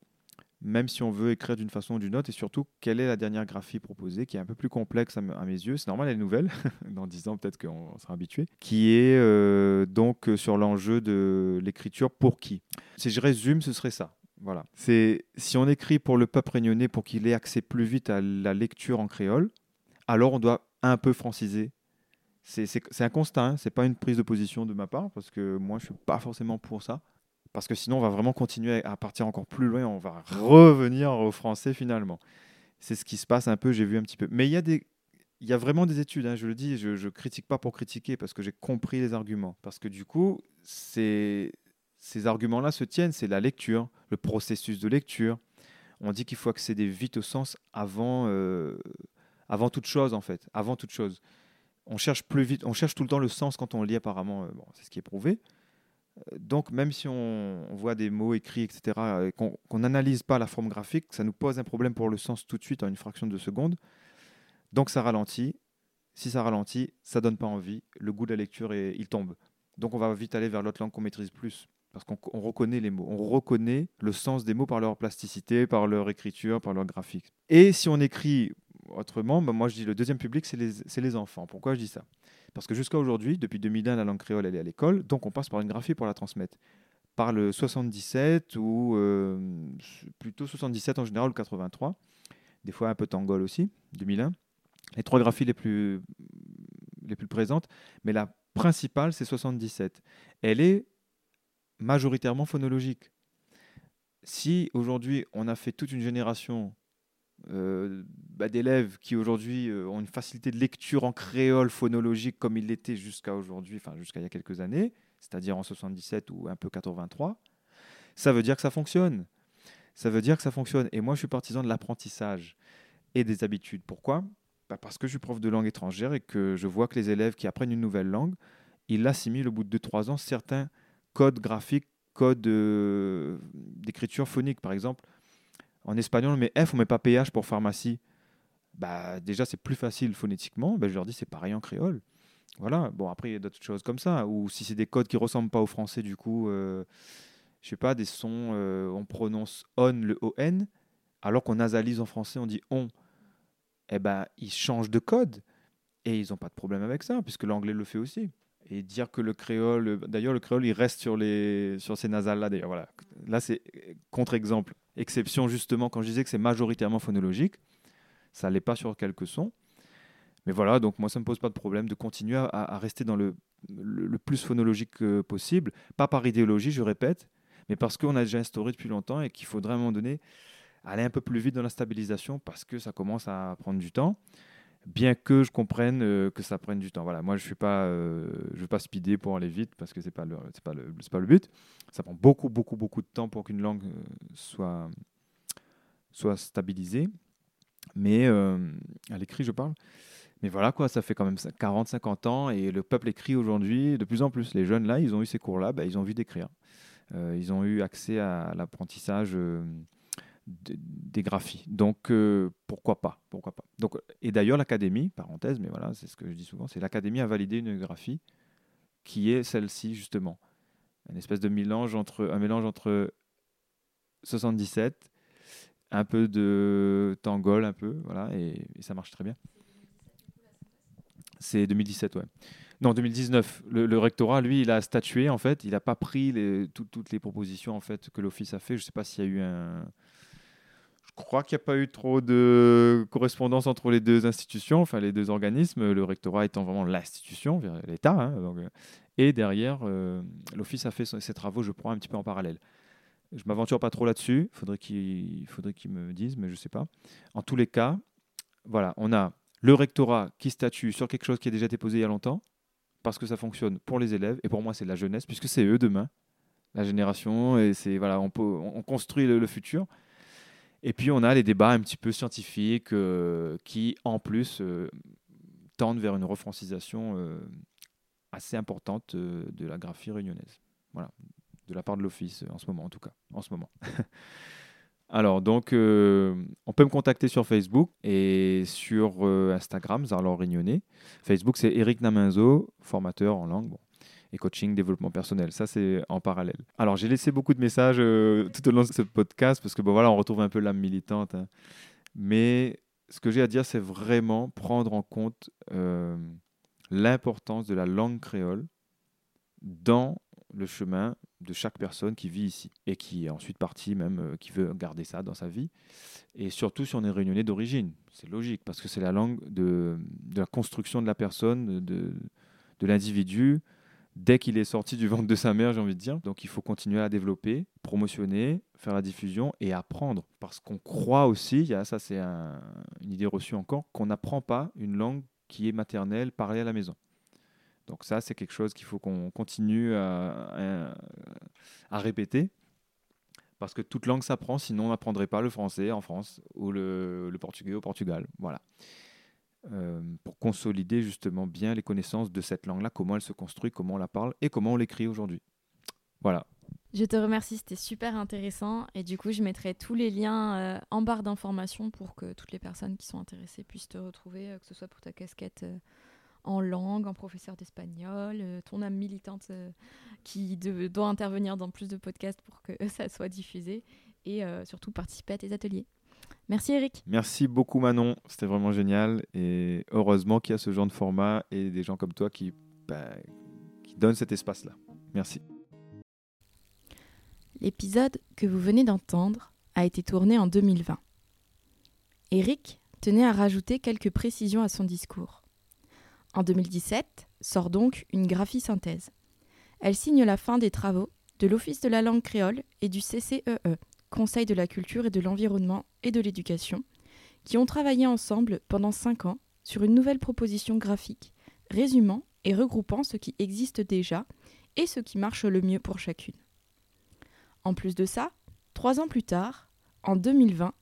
même si on veut écrire d'une façon ou d'une autre, et surtout quelle est la dernière graphie proposée, qui est un peu plus complexe à, mes yeux. C'est normal, elle est nouvelle, dans 10 ans peut-être qu'on sera habitué, qui est euh, donc sur l'enjeu de l'écriture pour qui. Si je résume, ce serait ça. Voilà. C'est si on écrit pour le peuple réunionnais pour qu'il ait accès plus vite à la lecture en créole, alors on doit un peu franciser. C'est un constat, hein. c'est pas une prise de position de ma part parce que moi je suis pas forcément pour ça. Parce que sinon on va vraiment continuer à partir encore plus loin, on va revenir au français finalement. C'est ce qui se passe un peu, j'ai vu un petit peu. Mais il y a des, il y a vraiment des études, hein, je le dis, je ne critique pas pour critiquer parce que j'ai compris les arguments. Parce que du coup, c'est ces arguments-là se tiennent, c'est la lecture, le processus de lecture. On dit qu'il faut accéder vite au sens avant, euh, avant toute chose, en fait, avant toute chose. On cherche plus vite, on cherche tout le temps le sens quand on lit apparemment, euh, bon, c'est ce qui est prouvé. Euh, donc même si on, voit des mots écrits, etc., qu'on n'analyse pas la forme graphique, ça nous pose un problème pour le sens tout de suite en une fraction de seconde. Donc ça ralentit. Si ça ralentit, ça donne pas envie. Le goût de la lecture, il tombe. Donc on va vite aller vers l'autre langue qu'on maîtrise plus parce qu'on reconnaît les mots, on reconnaît le sens des mots par leur plasticité, par leur écriture, par leur graphique. Et si on écrit autrement, bah, moi je dis le deuxième public, c'est les, les, enfants. Pourquoi je dis ça? Parce que jusqu'à aujourd'hui, depuis 2001, la langue créole, elle est à l'école, donc on passe par une graphie pour la transmettre. Par le 77 ou euh, plutôt 77 en général, ou 83, des fois un peu tangol aussi, 2001. Les trois graphies les plus, les plus présentes, mais la principale, c'est 77. Elle est majoritairement phonologique. Si aujourd'hui on a fait toute une génération euh, bah, d'élèves qui aujourd'hui euh, ont une facilité de lecture en créole phonologique comme il l'était jusqu'à aujourd'hui, enfin jusqu'à il y a quelques années, c'est-à-dire en 77 ou un peu 83, ça veut dire que ça fonctionne. Ça veut dire que ça fonctionne. Et moi, je suis partisan de l'apprentissage et des habitudes. Pourquoi? Bah, Parce que je suis prof de langue étrangère et que je vois que les élèves qui apprennent une nouvelle langue, ils assimilent au bout de 2-3 ans certains code graphique, code euh, d'écriture phonique, par exemple. En espagnol, on met F, on met pas PH pour pharmacie. Bah, déjà, c'est plus facile phonétiquement. Bah, je leur dis, c'est pareil en créole. Voilà. Bon, après, il y a d'autres choses comme ça. Ou si c'est des codes qui ressemblent pas au français, du coup, euh, je sais pas, des sons, euh, on prononce on, le ON, alors qu'on nasalise en français, on dit on. Eh ben, ils changent de code. Et ils n'ont pas de problème avec ça, puisque l'anglais le fait aussi et dire que le créole, d'ailleurs le créole il reste sur, les, sur ces nasales là d'ailleurs voilà. Là c'est contre-exemple, exception justement quand je disais que c'est majoritairement phonologique, ça l'est pas sur quelques sons. Mais voilà, donc moi ça me pose pas de problème de continuer à, rester dans le, le, plus phonologique possible, pas par idéologie je répète, mais parce qu'on a déjà instauré depuis longtemps et qu'il faudrait à un moment donné aller un peu plus vite dans la stabilisation parce que ça commence à prendre du temps bien que je comprenne euh, que ça prenne du temps. Voilà, moi je suis pas, euh, je veux pas speeder pour aller vite parce que c'est pas le, c'est pas le, c'est pas le but. Ça prend beaucoup, beaucoup, beaucoup de temps pour qu'une langue euh, soit, soit stabilisée. Mais à l'écrit, je parle. Mais voilà quoi, ça fait quand même 40-50 ans et le peuple écrit aujourd'hui de plus en plus. Les jeunes là, ils ont eu ces cours-là, bah, ils ont envie d'écrire. Euh, ils ont eu accès à l'apprentissage euh, de- des graphies. Donc, euh, pourquoi pas, pourquoi pas. Donc, et d'ailleurs, l'académie, parenthèse, mais voilà, c'est ce que je dis souvent, c'est l'académie a validé une graphie qui est celle-ci justement, une espèce de mélange entre un mélange entre 77, un peu de tangol, un peu, voilà, et, ça marche très bien. C'est 2017, ouais. Non, 2019. Le, le rectorat, lui, il a statué, en fait. Il n'a pas pris toutes les propositions en fait, que l'Office a fait. Je ne sais pas s'il y a eu un... Crois qu'il n'y a pas eu trop de correspondance entre les deux institutions, enfin les deux organismes, le rectorat étant vraiment l'institution, l'État. hein, euh, et derrière, euh, l'Office a fait ses travaux, je crois, un petit peu en parallèle. Je m'aventure pas trop là-dessus, faudrait qu'il faudrait qu'ils me disent, mais je ne sais pas. En tous les cas, voilà, on a le rectorat qui statue sur quelque chose qui a déjà été posé il y a longtemps, parce que ça fonctionne pour les élèves, et pour moi c'est la jeunesse, puisque c'est eux demain, la génération, et c'est voilà, on, construit le futur. Et puis on a les débats un petit peu scientifiques euh, qui, en plus, euh, tendent vers une refrancisation euh, assez importante de la graphie réunionnaise. Voilà, de la part de l'Office, en ce moment en tout cas, en ce moment. Alors, donc, on peut me contacter sur Facebook et sur Instagram, Zarlor Rignonnet. Facebook, c'est Eric Naminzo, formateur en langue bon, coaching, développement personnel. Ça, c'est en parallèle. Alors, j'ai laissé beaucoup de messages euh, tout au long de ce podcast parce que, bon, voilà, on retrouve un peu l'âme militante. hein. Mais ce que j'ai à dire, c'est vraiment prendre en compte euh, l'importance de la langue créole dans le chemin de chaque personne qui vit ici et qui est ensuite partie même, euh, qui veut garder ça dans sa vie. Et surtout si on est réunionnais d'origine. C'est logique parce que c'est la langue de, de la construction de la personne, de, de l'individu, dès qu'il est sorti du ventre de sa mère, j'ai envie de dire. Donc il faut continuer à développer, promotionner, faire la diffusion et apprendre. Parce qu'on croit aussi, il y a, ça c'est un- une idée reçue encore, qu'on n'apprend pas une langue qui est maternelle, parlée à la maison. Donc ça, c'est quelque chose qu'il faut qu'on continue à, à- à répéter. Parce que toute langue s'apprend, sinon on n'apprendrait pas le français en France ou le, le portugais au Portugal. Voilà. Euh, pour consolider justement bien les connaissances de cette langue-là, comment elle se construit, comment on la parle et comment on l'écrit aujourd'hui. Voilà. Je te remercie, c'était super intéressant. Et du coup, je mettrai tous les liens euh, en barre d'informations pour que toutes les personnes qui sont intéressées puissent te retrouver, euh, que ce soit pour ta casquette en langue, en professeur d'espagnol, ton âme militante qui doit intervenir dans plus de podcasts pour que ça soit diffusé et surtout participer à tes ateliers. Merci Eric. Merci beaucoup Manon, c'était vraiment génial et heureusement qu'il y a ce genre de format et des gens comme toi qui, bah, qui donnent cet espace-là. Merci. L'épisode que vous venez d'entendre a été tourné en 2020. Eric tenait à rajouter quelques précisions à son discours. En 2017 sort donc une graphie synthèse. Elle signe la fin des travaux de l'Office de la langue créole et du CCEE, Conseil de la culture et de l'environnement et de l'éducation, qui ont travaillé ensemble pendant cinq ans sur une nouvelle proposition graphique, résumant et regroupant ce qui existe déjà et ce qui marche le mieux pour chacune. En plus de ça, trois ans plus tard, en 2020,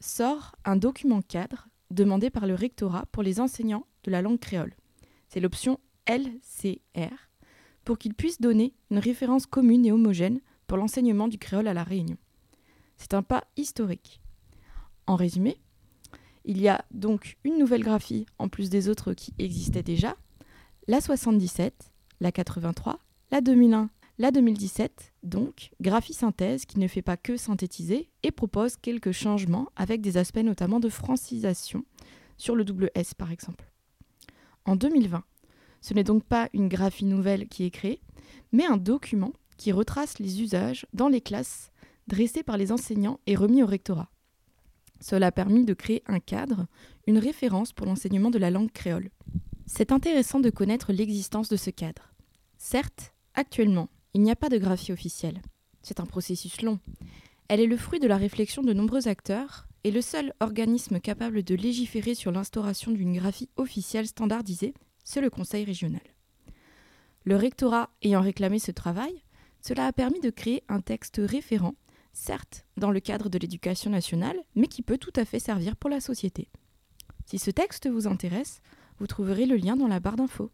sort un document cadre demandé par le rectorat pour les enseignants de la langue créole. C'est l'option LCR pour qu'ils puissent donner une référence commune et homogène pour l'enseignement du créole à la Réunion. C'est un pas historique. En résumé, il y a donc une nouvelle graphie en plus des autres qui existaient déjà, la 77, la 83, la 2001 la 2017, donc, graphie synthèse qui ne fait pas que synthétiser et propose quelques changements avec des aspects notamment de francisation sur le double S par exemple. En 2020, ce n'est donc pas une graphie nouvelle qui est créée, mais un document qui retrace les usages dans les classes dressés par les enseignants et remis au rectorat. Cela a permis de créer un cadre, une référence pour l'enseignement de la langue créole. C'est intéressant de connaître l'existence de ce cadre. Certes, actuellement, il n'y a pas de graphie officielle. C'est un processus long. Elle est le fruit de la réflexion de nombreux acteurs et le seul organisme capable de légiférer sur l'instauration d'une graphie officielle standardisée, c'est le Conseil régional. Le rectorat ayant réclamé ce travail, cela a permis de créer un texte référent, certes dans le cadre de l'éducation nationale, mais qui peut tout à fait servir pour la société. Si ce texte vous intéresse, vous trouverez le lien dans la barre d'infos.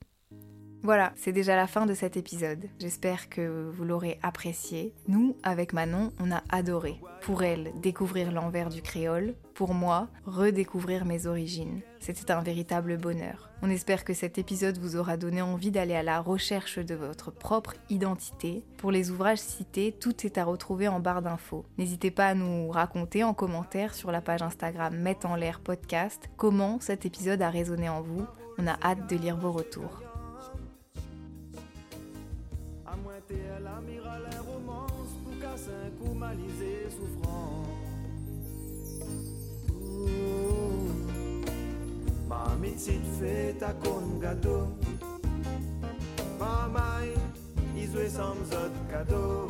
Voilà, c'est déjà la fin de cet épisode. J'espère que vous l'aurez apprécié. Nous, avec Manon, on a adoré. Pour elle, découvrir l'envers du créole. Pour moi, redécouvrir mes origines. C'était un véritable bonheur. On espère que cet épisode vous aura donné envie d'aller à la recherche de votre propre identité. Pour les ouvrages cités, tout est à retrouver en barre d'infos. N'hésitez pas à nous raconter en commentaire sur la page Instagram Met en l'air podcast comment cet épisode a résonné en vous. On a hâte de lire vos retours. Petite fête à con gâteau. Mamai, izwe samzot cadeau.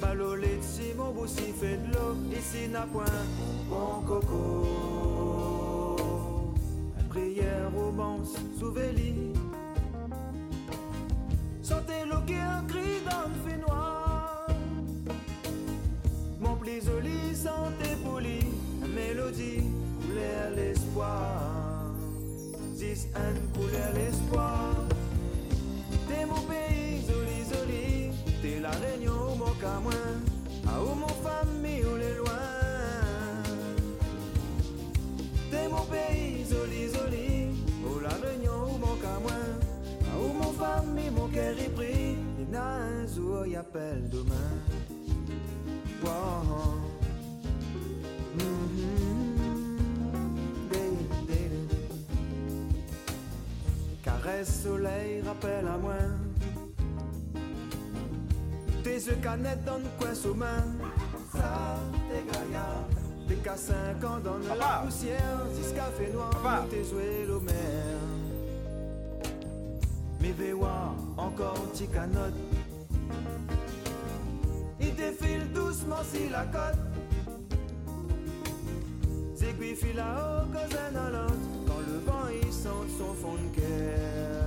Balolé si mon boussi fait de l'eau, ici n'a point bon coco. Prière romance, souveli. Sentez l'eau qui un cri dans le noir. Mon pli santé poli, mélodie couleur l'espoir. Dix un couleur l'espoir. T'es mon pays, joli, joli. T'es la réunion, mon camoin. À où mon famille, ou les loin. T'es mon pays, joli, joli. Où la réunion, mon camoin. À où mon famille, mon cœur est pris. Il y a un jour, y appelle demain. Soleil rappelle à moi. Tes yeux canettes dans le coin sous main Ça, t'es gaillard Des cas 5 ans dans la poussière Six cafés noirs, tes jouets l'eau mer Mes véois, encore petit canotte Il défile doucement si la côte. C'est qu'il file là-haut, cause un à l'autre Quand le vent il sent son fond de cœur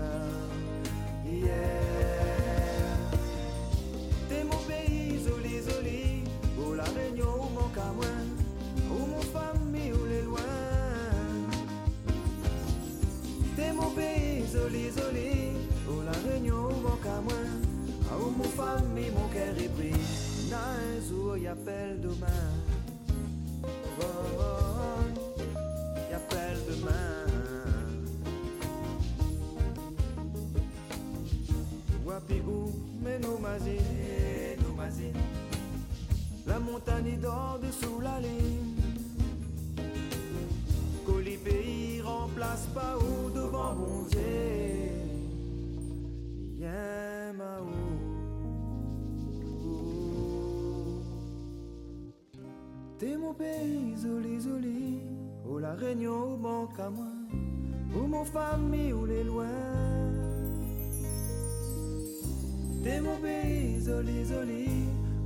mon famille, où les loin. T'es mon pays, zoli, zoli.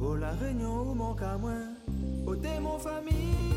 Oh, la réunion, manque à moi. Oh, t'es mon famille.